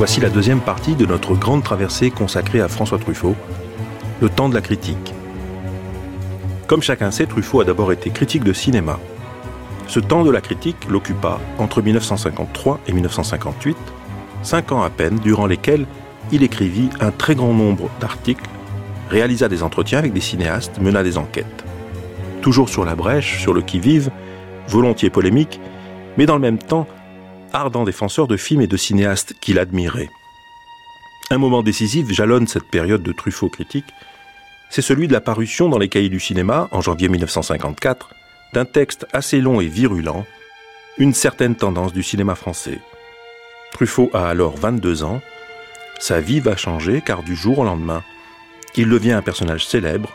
Voici la deuxième partie de notre grande traversée consacrée à François Truffaut, le temps de la critique. Comme chacun sait, Truffaut a d'abord été critique de cinéma. Ce temps de la critique l'occupa entre 1953 et 1958, cinq ans à peine, durant lesquels il écrivit un très grand nombre d'articles, réalisa des entretiens avec des cinéastes, mena des enquêtes. Toujours sur la brèche, sur le qui-vive, volontiers polémique, mais dans le même temps ardent défenseur de films et de cinéastes qu'il admirait. Un moment décisif jalonne cette période de Truffaut critique, c'est celui de la parution dans les cahiers du cinéma, en janvier 1954, d'un texte assez long et virulent, Une certaine tendance du cinéma français. Truffaut a alors 22 ans, sa vie va changer car du jour au lendemain, il devient un personnage célèbre,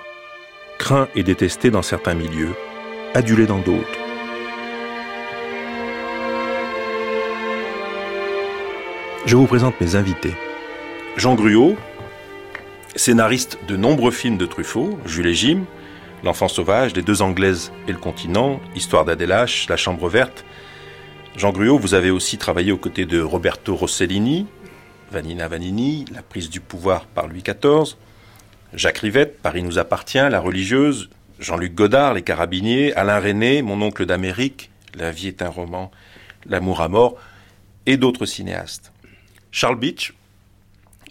craint et détesté dans certains milieux, adulé dans d'autres. Je vous présente mes invités. Jean Gruau, scénariste de nombreux films de Truffaut, Jules et Jim, L'enfant sauvage, Les deux Anglaises et le continent, Histoire d'Adélache, La chambre verte. Jean Gruau, vous avez aussi travaillé aux côtés de Roberto Rossellini, Vanina Vanini, La prise du pouvoir par Louis XIV, Jacques Rivette, Paris nous appartient, La religieuse, Jean-Luc Godard, Les carabiniers, Alain René, Mon oncle d'Amérique, La vie est un roman, L'amour à mort, et d'autres cinéastes. Charles Beach,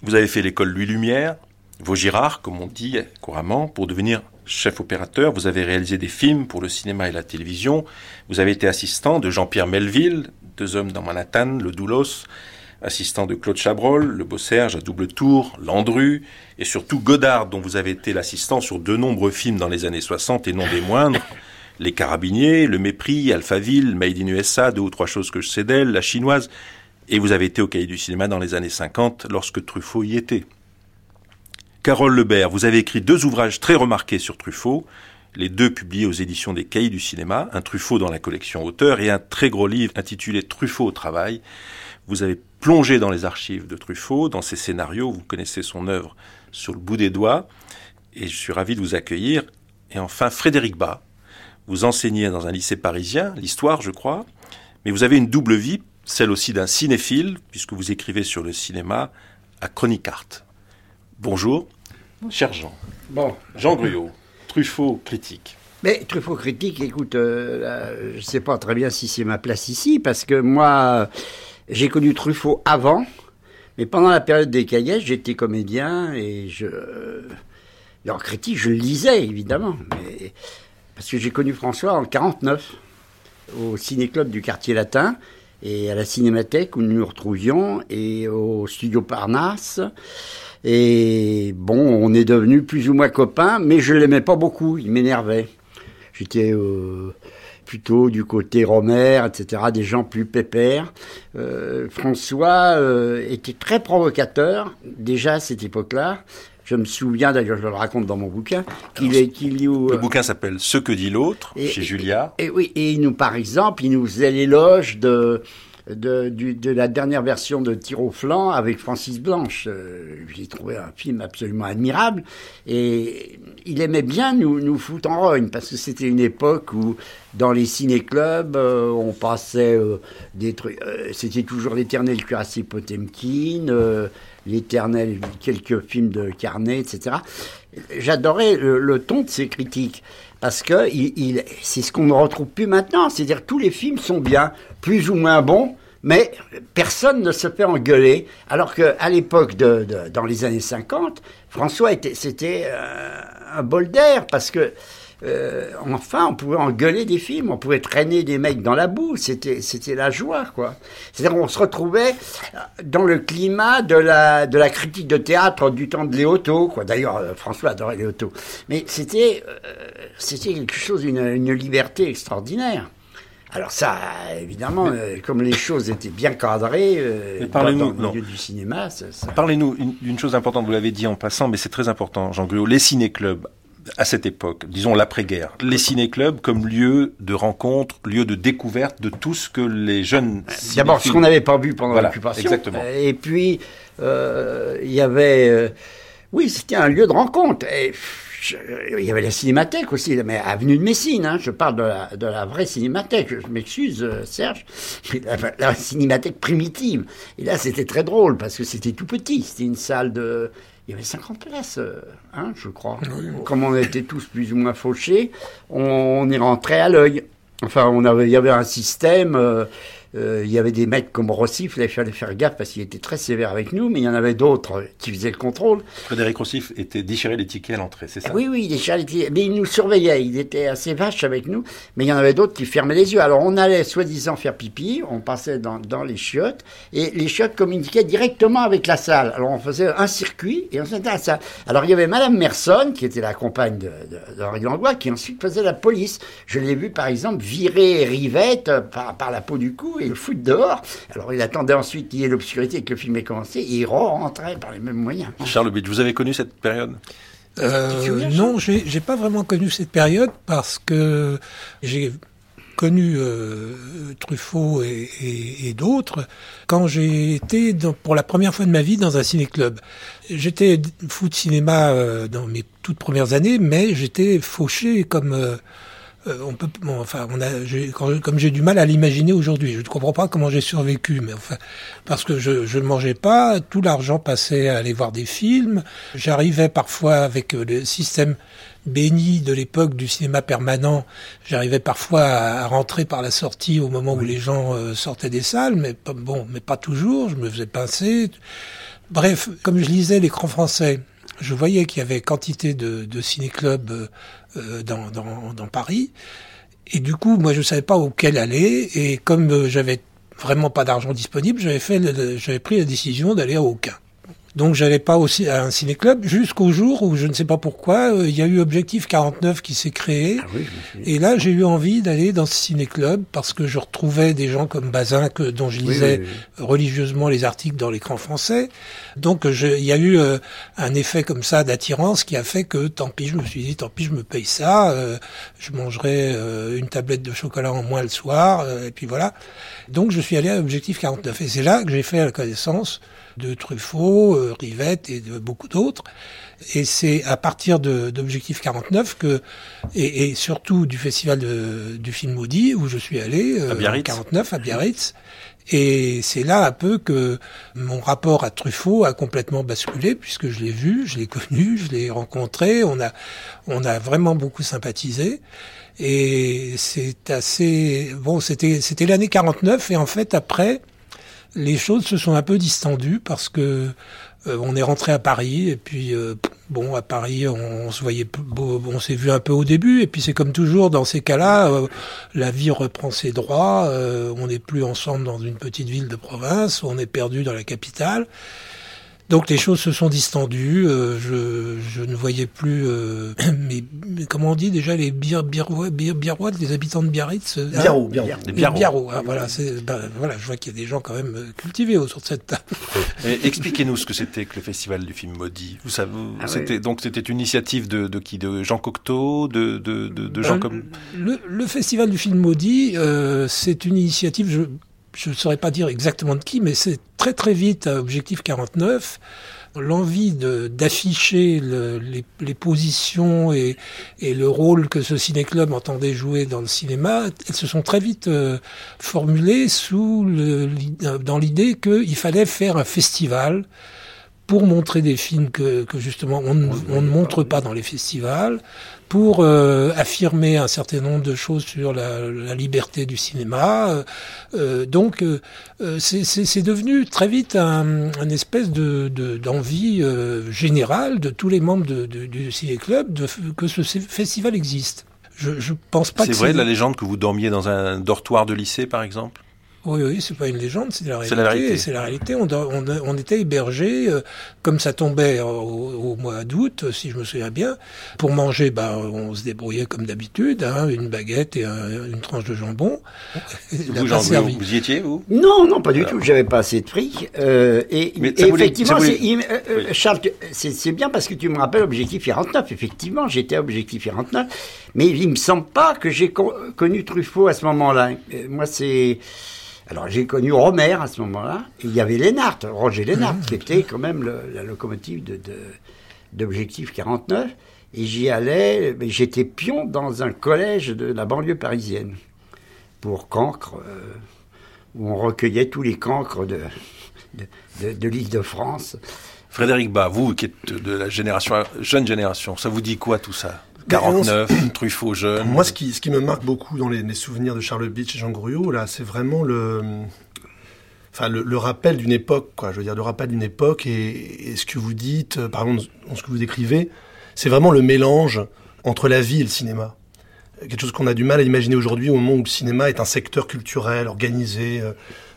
vous avez fait l'école Louis Lumière, Vaugirard, comme on dit couramment, pour devenir chef opérateur. Vous avez réalisé des films pour le cinéma et la télévision. Vous avez été assistant de Jean-Pierre Melville, Deux hommes dans Manhattan, Le Doulos, assistant de Claude Chabrol, Le Beau Serge à double tour, Landru, et surtout Godard, dont vous avez été l'assistant sur de nombreux films dans les années 60 et non des moindres. Les Carabiniers, Le Mépris, Alphaville, Made in USA, deux ou trois choses que je sais d'elle, La Chinoise. Et vous avez été au cahier du cinéma dans les années 50 lorsque Truffaut y était. Carole Lebert, vous avez écrit deux ouvrages très remarqués sur Truffaut, les deux publiés aux éditions des Cahiers du cinéma, un Truffaut dans la collection auteur et un très gros livre intitulé Truffaut au travail. Vous avez plongé dans les archives de Truffaut, dans ses scénarios, vous connaissez son œuvre sur le bout des doigts, et je suis ravi de vous accueillir. Et enfin, Frédéric Bas, vous enseignez dans un lycée parisien, l'histoire je crois, mais vous avez une double vie celle aussi d'un cinéphile, puisque vous écrivez sur le cinéma à Chronicart. Bonjour, cher Jean. Bon. Jean Gruau, Truffaut critique. Mais Truffaut critique, écoute, euh, je ne sais pas très bien si c'est ma place ici, parce que moi, j'ai connu Truffaut avant, mais pendant la période des cahiers, j'étais comédien et je. leur critique, je le lisais évidemment, mais, parce que j'ai connu François en 49 au ciné-club du quartier latin et à la Cinémathèque où nous nous retrouvions et au studio Parnasse. Et bon, on est devenus plus ou moins copains, mais je l'aimais pas beaucoup, il m'énervait. J'étais euh, plutôt du côté Romer, etc., des gens plus pépères. Euh, François euh, était très provocateur, déjà à cette époque-là. Je me souviens, d'ailleurs, je le raconte dans mon bouquin, qu'il est, qu'il Le bouquin s'appelle Ce que dit l'autre, chez Julia. Et, oui, et il nous, par exemple, il nous faisait l'éloge de, de, la dernière version de Tir au flanc avec Francis Blanche. Euh, J'ai trouvé un film absolument admirable. Et il aimait bien nous, nous foutre en rogne, parce que c'était une époque où, dans les ciné-clubs, euh, on passait euh, des trucs. C'était toujours l'éternel cuirassé Potemkin l'éternel, quelques films de Carnet, etc. J'adorais le, ton de ses critiques parce que c'est ce qu'on ne retrouve plus maintenant. C'est-à-dire tous les films sont bien, plus ou moins bons, mais personne ne se fait engueuler. Alors qu'à l'époque, dans les années 50, François était, c'était euh, un bol d'air parce que euh, enfin, on pouvait engueuler des films, on pouvait traîner des mecs dans la boue, c'était, c'était la joie, quoi. C'est-à-dire, on se retrouvait dans le climat de la, de la critique de théâtre du temps de Léoto, quoi. D'ailleurs, euh, François adorait Léoto. Mais c'était, euh, c'était quelque chose, une, une liberté extraordinaire. Alors ça, évidemment, euh, comme les choses étaient bien cadrées euh, dans, dans le milieu du cinéma, ça. Parlez-nous d'une chose importante, vous l'avez dit en passant, mais c'est très important, Jean Gruot, les ciné-clubs à cette époque, disons l'après-guerre, les ciné-clubs comme lieu de rencontre, lieu de découverte de tout ce que les jeunes... D'abord, ce qu'on n'avait pas vu pendant Voilà, l'occupation. exactement. Et puis, euh, il y avait... euh, oui, c'était un lieu de rencontre. Et, je- il y avait la cinémathèque aussi, mais avenue de Messine. Hein, je parle de la, de la vraie cinémathèque. Je m'excuse, euh, Serge, la, la cinémathèque primitive. Et là, c'était très drôle parce que c'était tout petit. C'était une salle de. Il y avait 50 places, euh, hein, je crois. Comme on était tous plus ou moins fauchés, on, on y rentrait à l'œil. Enfin, on avait, il y avait un système. euh, euh, il y avait des mecs comme Rossif, il fallait faire gaffe parce qu'il était très sévère avec nous, mais il y en avait d'autres qui faisaient le contrôle. Frédéric Rossif était déchiré les tickets à l'entrée, c'est ça? Oui, oui, il est était- mais il nous surveillait, il était assez vache avec nous, mais il y en avait d'autres qui fermaient les yeux. Alors on allait soi-disant faire pipi, on passait dans, dans les chiottes, et les chiottes communiquaient directement avec la salle. Alors on faisait un circuit, et on s'était à la salle. Alors il y avait Madame Merson, qui était la compagne de, de, d'Henri Langlois, qui ensuite faisait la police. Je l'ai vu par exemple virer Rivette euh, par, par la peau du cou et le foutre dehors. Alors il attendait ensuite qu'il y ait l'obscurité et que le film ait commencé, et il rentrait par les mêmes moyens. Charles Bitch, vous avez connu cette période? Euh, non, j'ai j'ai pas vraiment connu cette période parce que j'ai connu euh, Truffaut et, et- et d'autres quand j'ai été dans- pour la première fois de ma vie dans un ciné-club. J'étais fou de cinéma euh, dans mes toutes premières années, mais j'étais fauché comme euh, euh, on peut, bon, enfin, on a, quand- comme j'ai du mal à l'imaginer aujourd'hui. Je ne comprends pas comment j'ai survécu, mais enfin, parce que je, ne mangeais pas, tout l'argent passait à aller voir des films. J'arrivais parfois avec euh, le système béni de l'époque du cinéma permanent. J'arrivais parfois à, rentrer par la sortie au moment où les gens euh, sortaient des salles, mais bon, mais pas toujours. Je me faisais pincer. Bref, comme je lisais l'écran français, je voyais qu'il y avait quantité de, de ciné-clubs euh, euh, dans, Paris. Et du coup, moi, je savais pas auquel aller. Et comme euh, j'avais vraiment pas d'argent disponible, j'avais j'avais pris la décision d'aller à aucun. Donc, j'allais pas aussi à un ciné-club jusqu'au jour où je ne sais pas pourquoi euh, il y a eu Objectif 49 qui s'est créé. Ah oui. Et là, j'ai eu envie d'aller dans ce ciné-club parce que je retrouvais des gens comme Bazin, que, dont je lisais oui, oui. religieusement les articles dans l'écran français. Donc, il y a eu euh, un effet comme ça d'attirance qui a fait que, tant pis, je me suis dit, tant pis, je me paye ça, euh, je mangerai euh, une tablette de chocolat en moins le soir, euh, et puis voilà. Donc, je suis allé à Objectif 49. Et c'est là que j'ai fait la connaissance de Truffaut, euh, Rivette et de beaucoup d'autres. Et c'est à partir de- d'Objectif 49 que, et, et surtout du festival de- du film maudit où je suis allé euh, À Biarritz. en 49 à Biarritz. Et c'est là un peu que mon rapport à Truffaut a complètement basculé puisque je l'ai vu, je l'ai connu, je l'ai rencontré, on a, on a vraiment beaucoup sympathisé. Et c'est assez, bon, c'était, c'était l'année 49 et en fait après, les choses se sont un peu distendues parce que euh, on est rentré à Paris et puis euh, bon à Paris on, se voyait on s'est vu un peu au début et puis c'est comme toujours dans ces cas-là euh, la vie reprend ses droits on n'est plus ensemble dans une petite ville de province on est perdu dans la capitale donc les choses se sont distendues. euh, je, je ne voyais plus, euh, mais, mais comment on dit déjà les biérois, les habitants de Biarritz. euh, Biarro, Biarro. Les hein, voilà, ben, je vois qu'il y a des gens quand même euh, cultivés autour de cette table. Expliquez-nous ce que c'était que le festival du film maudit. Vous savez, Ah c'était donc c'était une initiative de, de qui, de Jean Cocteau, de de, de, de gens comme le, le festival du film maudit, euh, c'est une initiative, je je ne saurais pas dire exactement de qui, mais c'est très très vite à Objectif 49 l'envie d'afficher le- les, les positions et, et le rôle que ce ciné-club entendait jouer dans le cinéma, elles se sont très vite euh, formulées sous le, dans l'idée qu'il fallait faire un festival pour montrer des films que, que justement on, ne- on ne montre pas dans les festivals, pour euh, affirmer un certain nombre de choses sur la, la liberté du cinéma. Euh, euh, donc euh, euh, c'est- devenu très vite un, un espèce de de- d'envie euh, générale de tous les membres de, de- du ciné-club de, que ce festival existe. Je, je pense pas C'est vrai la légende que vous dormiez dans un dortoir de lycée par exemple? Oui, oui, c'est pas une légende, c'est la réalité. C'est la réalité. C'est la réalité. On, on, on était hébergés, euh, comme ça tombait au, au mois d'août, si je me souviens bien. Pour manger, bah, on se débrouillait comme d'habitude, hein, une baguette et un- une tranche de jambon. Vous, Jean servi. vous y étiez, vous? Non, non, pas du tout. J'avais pas assez de fric. Euh, et, et effectivement, voulait- euh, euh, Oui. Charles, c'est c'est bien parce que tu me rappelles Objectif 49. Effectivement, j'étais Objectif 49, mais il me semble pas que j'ai con- connu Truffaut à ce moment-là. Euh, Moi, c'est alors j'ai connu Romer à ce moment-là. Il y avait Lénart, Roger Lénart, qui était quand même la locomotive d'Objectif 49. Et j'y allais. mais J'étais pion dans un collège de la banlieue parisienne pour cancre. euh, où on recueillait tous les cancres de, l'île de France. Frédéric Bas, vous qui êtes de la génération, jeune génération, ça vous dit quoi tout ça? 49, Truffaut jeune. Moi, ce qui, ce qui me marque beaucoup dans les, souvenirs de Charles Beach et Jean Gruot, là, c'est vraiment le, enfin, le, le rappel d'une époque, quoi. Je veux dire, le rappel d'une époque et, et ce que vous dites, euh, par exemple, dans ce que vous décrivez, c'est vraiment le mélange entre la vie et le cinéma. Quelque chose qu'on a du mal à imaginer aujourd'hui au moment où le cinéma est un secteur culturel, organisé, euh,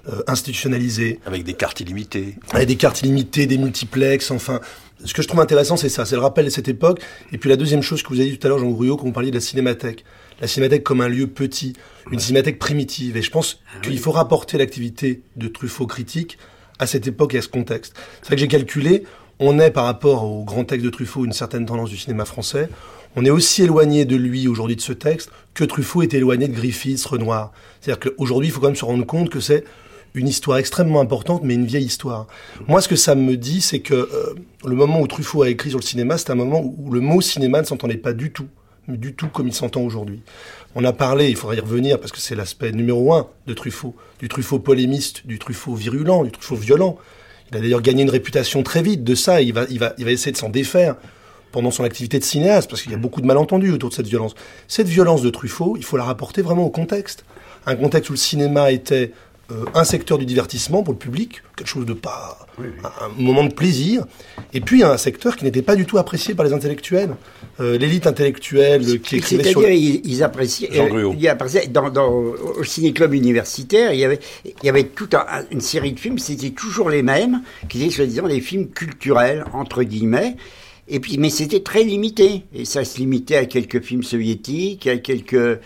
euh, institutionnalisé. Avec des cartes illimitées. avec des cartes illimitées, des multiplexes, enfin. Ce que je trouve intéressant, c'est ça, c'est le rappel de cette époque. Et puis la deuxième chose que vous avez dit tout à l'heure, Jean Grouillot, quand vous parliez de la cinémathèque. La cinémathèque comme un lieu petit, une cinémathèque primitive. Et je pense qu'il faut rapporter l'activité de Truffaut critique à cette époque et à ce contexte. C'est vrai que j'ai calculé, on est par rapport au grand texte de Truffaut une certaine tendance du cinéma français. On est aussi éloigné de lui aujourd'hui de ce texte que Truffaut est éloigné de Griffiths, Renoir. C'est-à-dire qu'aujourd'hui, il faut quand même se rendre compte que c'est une histoire extrêmement importante, mais une vieille histoire. Moi, ce que ça me dit, c'est que euh, le moment où Truffaut a écrit sur le cinéma, c'est un moment où, le mot cinéma ne s'entendait pas du tout, du tout comme il s'entend aujourd'hui. On a parlé, il faudra y revenir parce que c'est l'aspect numéro un de Truffaut, du Truffaut polémiste, du Truffaut virulent, du Truffaut violent. Il a d'ailleurs gagné une réputation très vite de ça. et Il va, il va, il va essayer de s'en défaire pendant son activité de cinéaste, parce qu'il y a beaucoup de malentendus autour de cette violence. Cette violence de Truffaut, il faut la rapporter vraiment au contexte. Un contexte où le cinéma était euh, un secteur du divertissement pour le public, quelque chose de pas... Un, un moment de plaisir, et puis un secteur qui n'était pas du tout apprécié par les intellectuels. Euh, L'élite intellectuelle qui écrivait sur... C'est-à-dire, ils, ils appréciaient. Jean euh, ils appréciaient- dans, dans, au ciné-club universitaire, il y avait, il y avait toute un- une série de films, c'était toujours les mêmes, qui étaient soi-disant des films culturels, entre guillemets. Et puis, mais c'était très limité. Et ça se limitait à quelques films soviétiques, à quelques.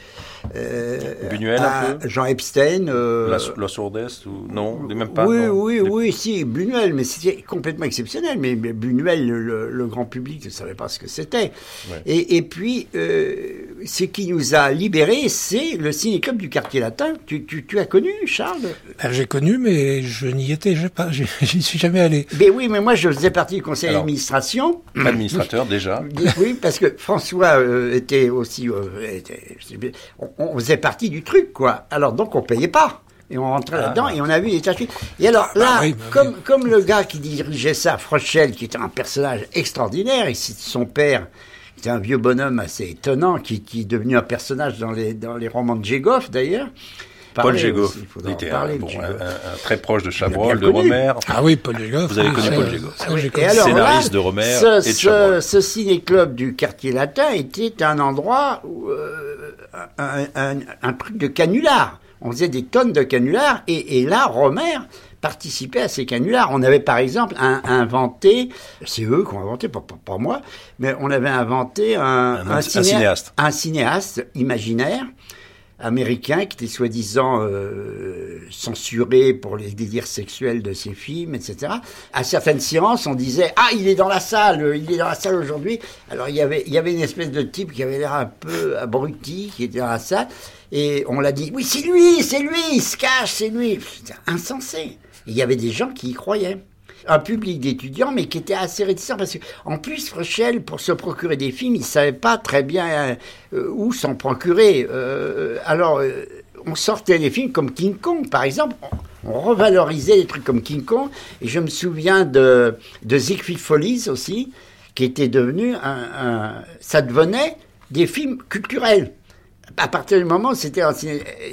Euh, Buñuel, un à peu Jean Epstein. euh, La, la sourdesse ou non, même pas. oui, non. oui, oui, si, Buñuel, mais c'était complètement exceptionnel. Mais, mais Buñuel, le, le- le grand public ne savait pas ce que c'était. Ouais. Et, et puis, euh, ce qui nous a libérés, c'est le ciné-club du quartier latin. Tu, tu, tu as connu, Charles? Ben, J'ai connu, mais je n'y étais j'ai pas, j'y suis jamais allé. Ben oui, mais moi, je faisais partie du conseil d'administration. Administrateur déjà. Oui, parce que François euh, était aussi. euh, était- on, on faisait partie du truc, quoi. Alors donc on payait pas. Et on rentrait là-dedans et on a vu les tâches. Et alors là, Ah oui, bah comme, comme le gars qui dirigeait ça, Frochel, qui était un personnage extraordinaire, et c'est son père, était un vieux bonhomme assez étonnant, qui, qui est devenu un personnage dans les, dans les romans de Jégoff d'ailleurs. Paul Jégoff. bon, de un- Jégoff. un- un très proche de Chabrol, de. Romer. Ah oui, Paul Jégoff. Vous avez connu Paul Jégoff. Ah oui. Scénariste là, de Romer ce, et de Chabrol. ce, ce ciné-club du quartier latin était un endroit, où, euh, un, un- un truc de canular. On faisait des tonnes de canulars et, et là, Romer participait à ces canulars. On avait par exemple un- inventé, c'est eux qui ont inventé, pas, pas- pas moi, mais on avait inventé un, Un- un cinéaste. un cinéaste imaginaire américain qui était soi-disant euh, censuré pour les délires sexuels de ses films, etc. À certaines séances, on disait ah il est dans la salle, il est dans la salle aujourd'hui. Alors il y avait il y avait une espèce de type qui avait l'air un peu abruti qui était dans la salle et on l'a dit oui c'est lui, c'est lui, il se cache, c'est lui. C'était insensé. Il y avait des gens qui y croyaient un public d'étudiants, mais qui était assez réticent parce que, en plus, Rochelle, pour se procurer des films, il savait pas très bien euh, où s'en procurer. Euh, alors, euh, on sortait des films comme King Kong, par exemple. On, revalorisait des trucs comme King Kong. Et je me souviens de, de Follies aussi, qui était devenu un- ça devenait des films culturels à partir du moment où c'était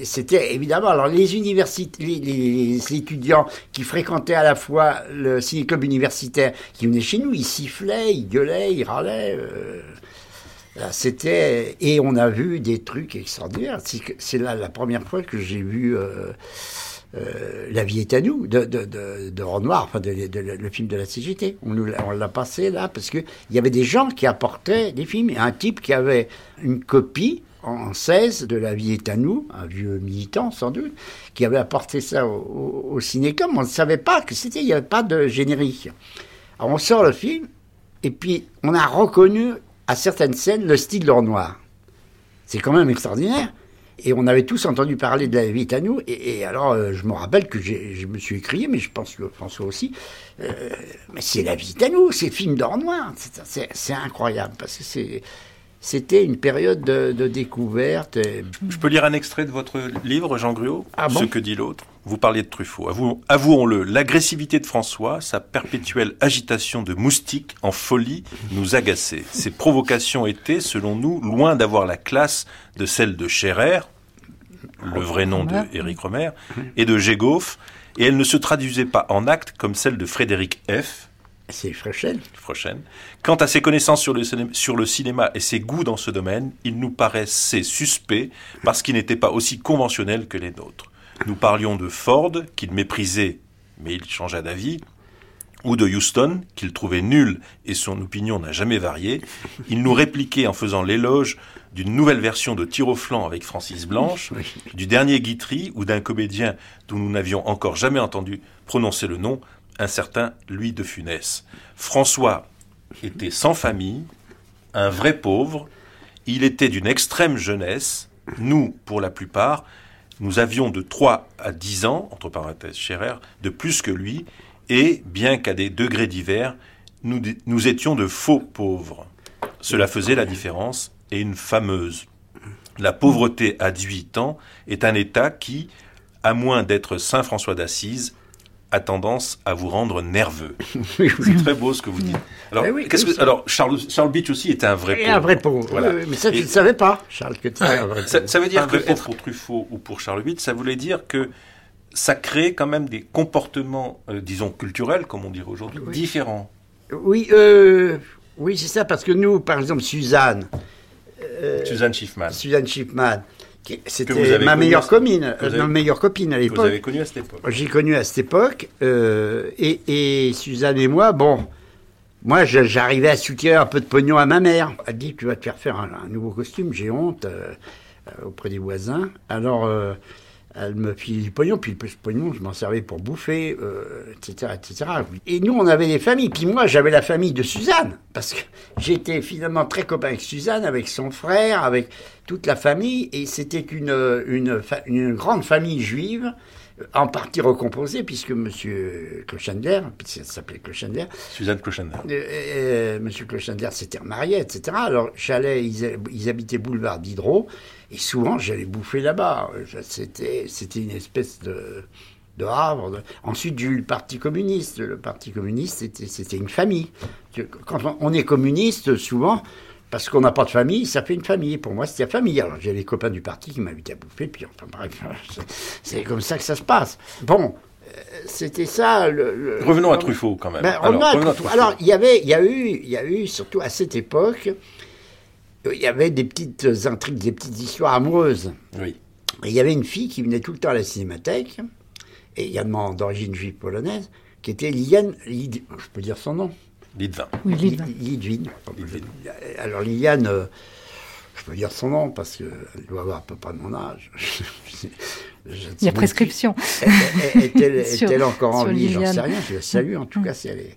c'était évidemment alors les universités les, étudiants qui fréquentaient à la fois le ciné-club universitaire qui venaient chez nous ils sifflaient ils gueulaient ils râlaient euh, c'était et on a vu des trucs extraordinaires c'est là la première fois que j'ai vu euh, euh, La vie est à nous de, Renoir, enfin de, le film de la CGT. On on l'a passé là parce que il y avait des gens qui apportaient des films. Un type qui avait une copie en 16 de La vie est à nous, un vieux militant sans doute, qui avait apporté ça au, au, au cinécom. On ne savait pas que c'était, il n'y avait pas de générique. Alors on sort le film et puis on a reconnu à certaines scènes le style de Renoir. C'est quand même extraordinaire. Et on avait tous entendu parler de la vie à nous. Et, alors, euh, je me rappelle que je me suis écrié, mais je pense que François aussi. euh, mais c'est la vie à nous, c'est film d'or noir. C'est incroyable parce que c'est. C'était une période de, de découverte. et- Je peux lire un extrait de votre livre, Jean Gruau Ah bon Ce que dit l'autre. Vous parliez de Truffaut. Avouons- Avouons-le, l'agressivité de François, sa perpétuelle agitation de moustique en folie nous agaçait. Ses provocations étaient, selon nous, loin d'avoir la classe de celles de Scherer, le vrai nom de Éric Romer, et de Gégoff, et elles ne se traduisaient pas en actes comme celles de Frédéric F., C'est prochaine. Quant à ses connaissances sur le, ciné- sur le cinéma et ses goûts dans ce domaine, il nous paraissait suspect parce qu'il n'était pas aussi conventionnel que les nôtres. Nous parlions de Ford, qu'il méprisait, mais il changea d'avis, ou de Houston, qu'il trouvait nul et son opinion n'a jamais varié. Il nous répliquait en faisant l'éloge d'une nouvelle version de Tir au flanc avec Francis Blanche, du dernier Guitry ou d'un comédien dont nous n'avions encore jamais entendu prononcer le nom, un certain Louis de Funès. François était sans famille, un vrai pauvre, il était d'une extrême jeunesse, nous, pour la plupart, nous avions de 3 à 10 ans, entre parenthèses Scherer, de plus que lui, et, bien qu'à des degrés divers, nous, nous étions de faux pauvres. Cela faisait la différence, et une fameuse. La pauvreté à 18 ans est un état qui, à moins d'être Saint François d'Assise, a tendance à vous rendre nerveux. Oui, oui. C'est très beau ce que vous dites. Alors, Eh oui, qu'est-ce oui, que, ça- alors Charles, Charles Beach aussi était un vrai Et pauvre. un vrai pauvre. Voilà. Oui, oui, mais ça, Et- ne savais pas, Charles, que tu étais un vrai ça, pauvre. ça veut dire Un que être pour Truffaut ou pour Charles VIII, ça voulait dire que ça crée quand même des comportements, euh, disons culturels, comme on dirait aujourd'hui, Oui. différents. Oui, euh, oui, c'est ça, parce que nous, par exemple, Suzanne, Suzanne Schiffman, Suzanne Schiffman, c'était ma connu meilleure vous euh, avez- ma meilleure copine à que vous l'époque. avez connue à cette époque. J'ai connu à cette époque, euh, et, et Suzanne et moi, bon, moi j'arrivais à soutirer un peu de pognon à ma mère. Elle dit tu vas te faire faire un, un nouveau costume, j'ai honte euh, auprès des voisins. Alors elle me filait du pognon, puis le pognon je m'en servais pour bouffer, euh, etc., etc. Et nous on avait des familles, puis moi j'avais la famille de Suzanne, parce que j'étais finalement très copain avec Suzanne, avec son frère, avec toute la famille, et c'était une, une, grande famille juive en partie recomposée, puisque M. Clochendler, puisque ça s'appelait Clochendler, Suzanne Clochender. euh, euh, M. Clochendler s'était remarié, etc. Alors, j'allais, ils, ils habitaient boulevard Diderot, et souvent, j'allais bouffer là-bas. C'était, c'était une espèce de, de havre. Ensuite, j'ai eu le Parti communiste. Le Parti communiste, c'était, c'était une famille. Quand on- est communiste, souvent, parce qu'on n'a pas de famille, ça fait une famille. Pour moi, c'était la famille. Alors, j'ai les copains du parti qui m'invitaient à bouffer, puis enfin, bref, c'est- comme ça que ça se passe. Bon, euh, c'était ça. Le, le- Revenons à Truffaut quand même. ben, Alors, il y avait, il y a eu, il y a eu, surtout à cette époque, il y avait des petites intrigues, des petites histoires amoureuses. Oui. Et il y avait une fille qui venait tout le temps à la cinémathèque, et également d'origine juive polonaise, qui était Liliane, Lid- je peux dire son nom Litvin. Oui, Lidvin. Li- Lidwin. Lidwin. Alors Liliane, euh, je peux dire son nom parce qu'elle doit avoir à peu près mon âge. Je Il y a prescription. Est-elle encore en vie? J'en sais rien. Je la salue en tout cas si elle est.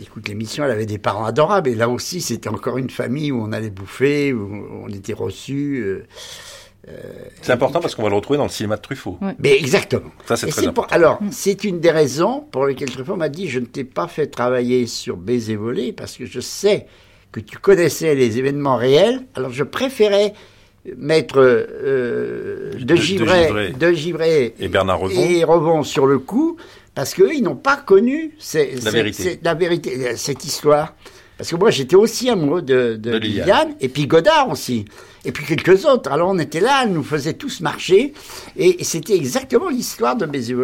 Écoute, l'émission, elle avait des parents adorables. Et là aussi, c'était encore une famille où on allait bouffer, où on était reçus. euh, C'est important parce qu'on va le retrouver dans le cinéma de Truffaut. Ouais. Mais exactement. Ça, c'est très pour- important. Alors, c'est une des raisons pour lesquelles Truffaut m'a dit je ne t'ai pas fait travailler sur Baiser volé parce que je sais que tu connaissais les événements réels. Alors, je préférais mettre euh, De- de, de Givray, de Givray Et Bernard Revon. et Revon sur le coup parce qu'eux, ils n'ont pas connu La vérité. la vérité, cette histoire. Parce que moi, j'étais aussi amoureux de, de, De Liliane. Liliane, et puis Godard aussi, et puis quelques autres. Alors on était là, elle nous faisait tous marcher, et, et c'était exactement l'histoire de Baiser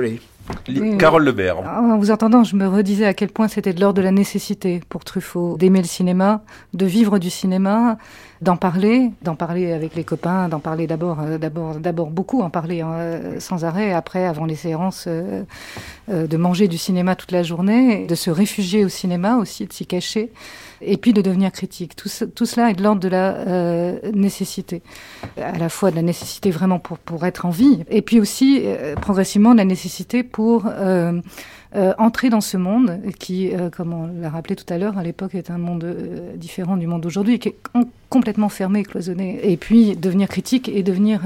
Carole Lebert. En vous entendant, je me redisais à quel point c'était de l'ordre de la nécessité pour Truffaut d'aimer le cinéma, de vivre du cinéma, d'en parler, d'en parler avec les copains, d'en parler d'abord, euh, d'abord, d'abord beaucoup, en parler hein, sans arrêt. Après, avant les séances, euh, euh, de manger du cinéma toute la journée, de se réfugier au cinéma aussi, de s'y cacher, et puis de devenir critique. Tout, cela est de l'ordre de la nécessité, à la fois de la nécessité vraiment pour pour être en vie, et puis aussi progressivement de la nécessité pour euh, entrer dans ce monde qui, euh, comme on l'a rappelé tout à l'heure, à l'époque est un monde euh, différent du monde d'aujourd'hui, qui est complètement fermé, cloisonné. Et puis devenir critique et devenir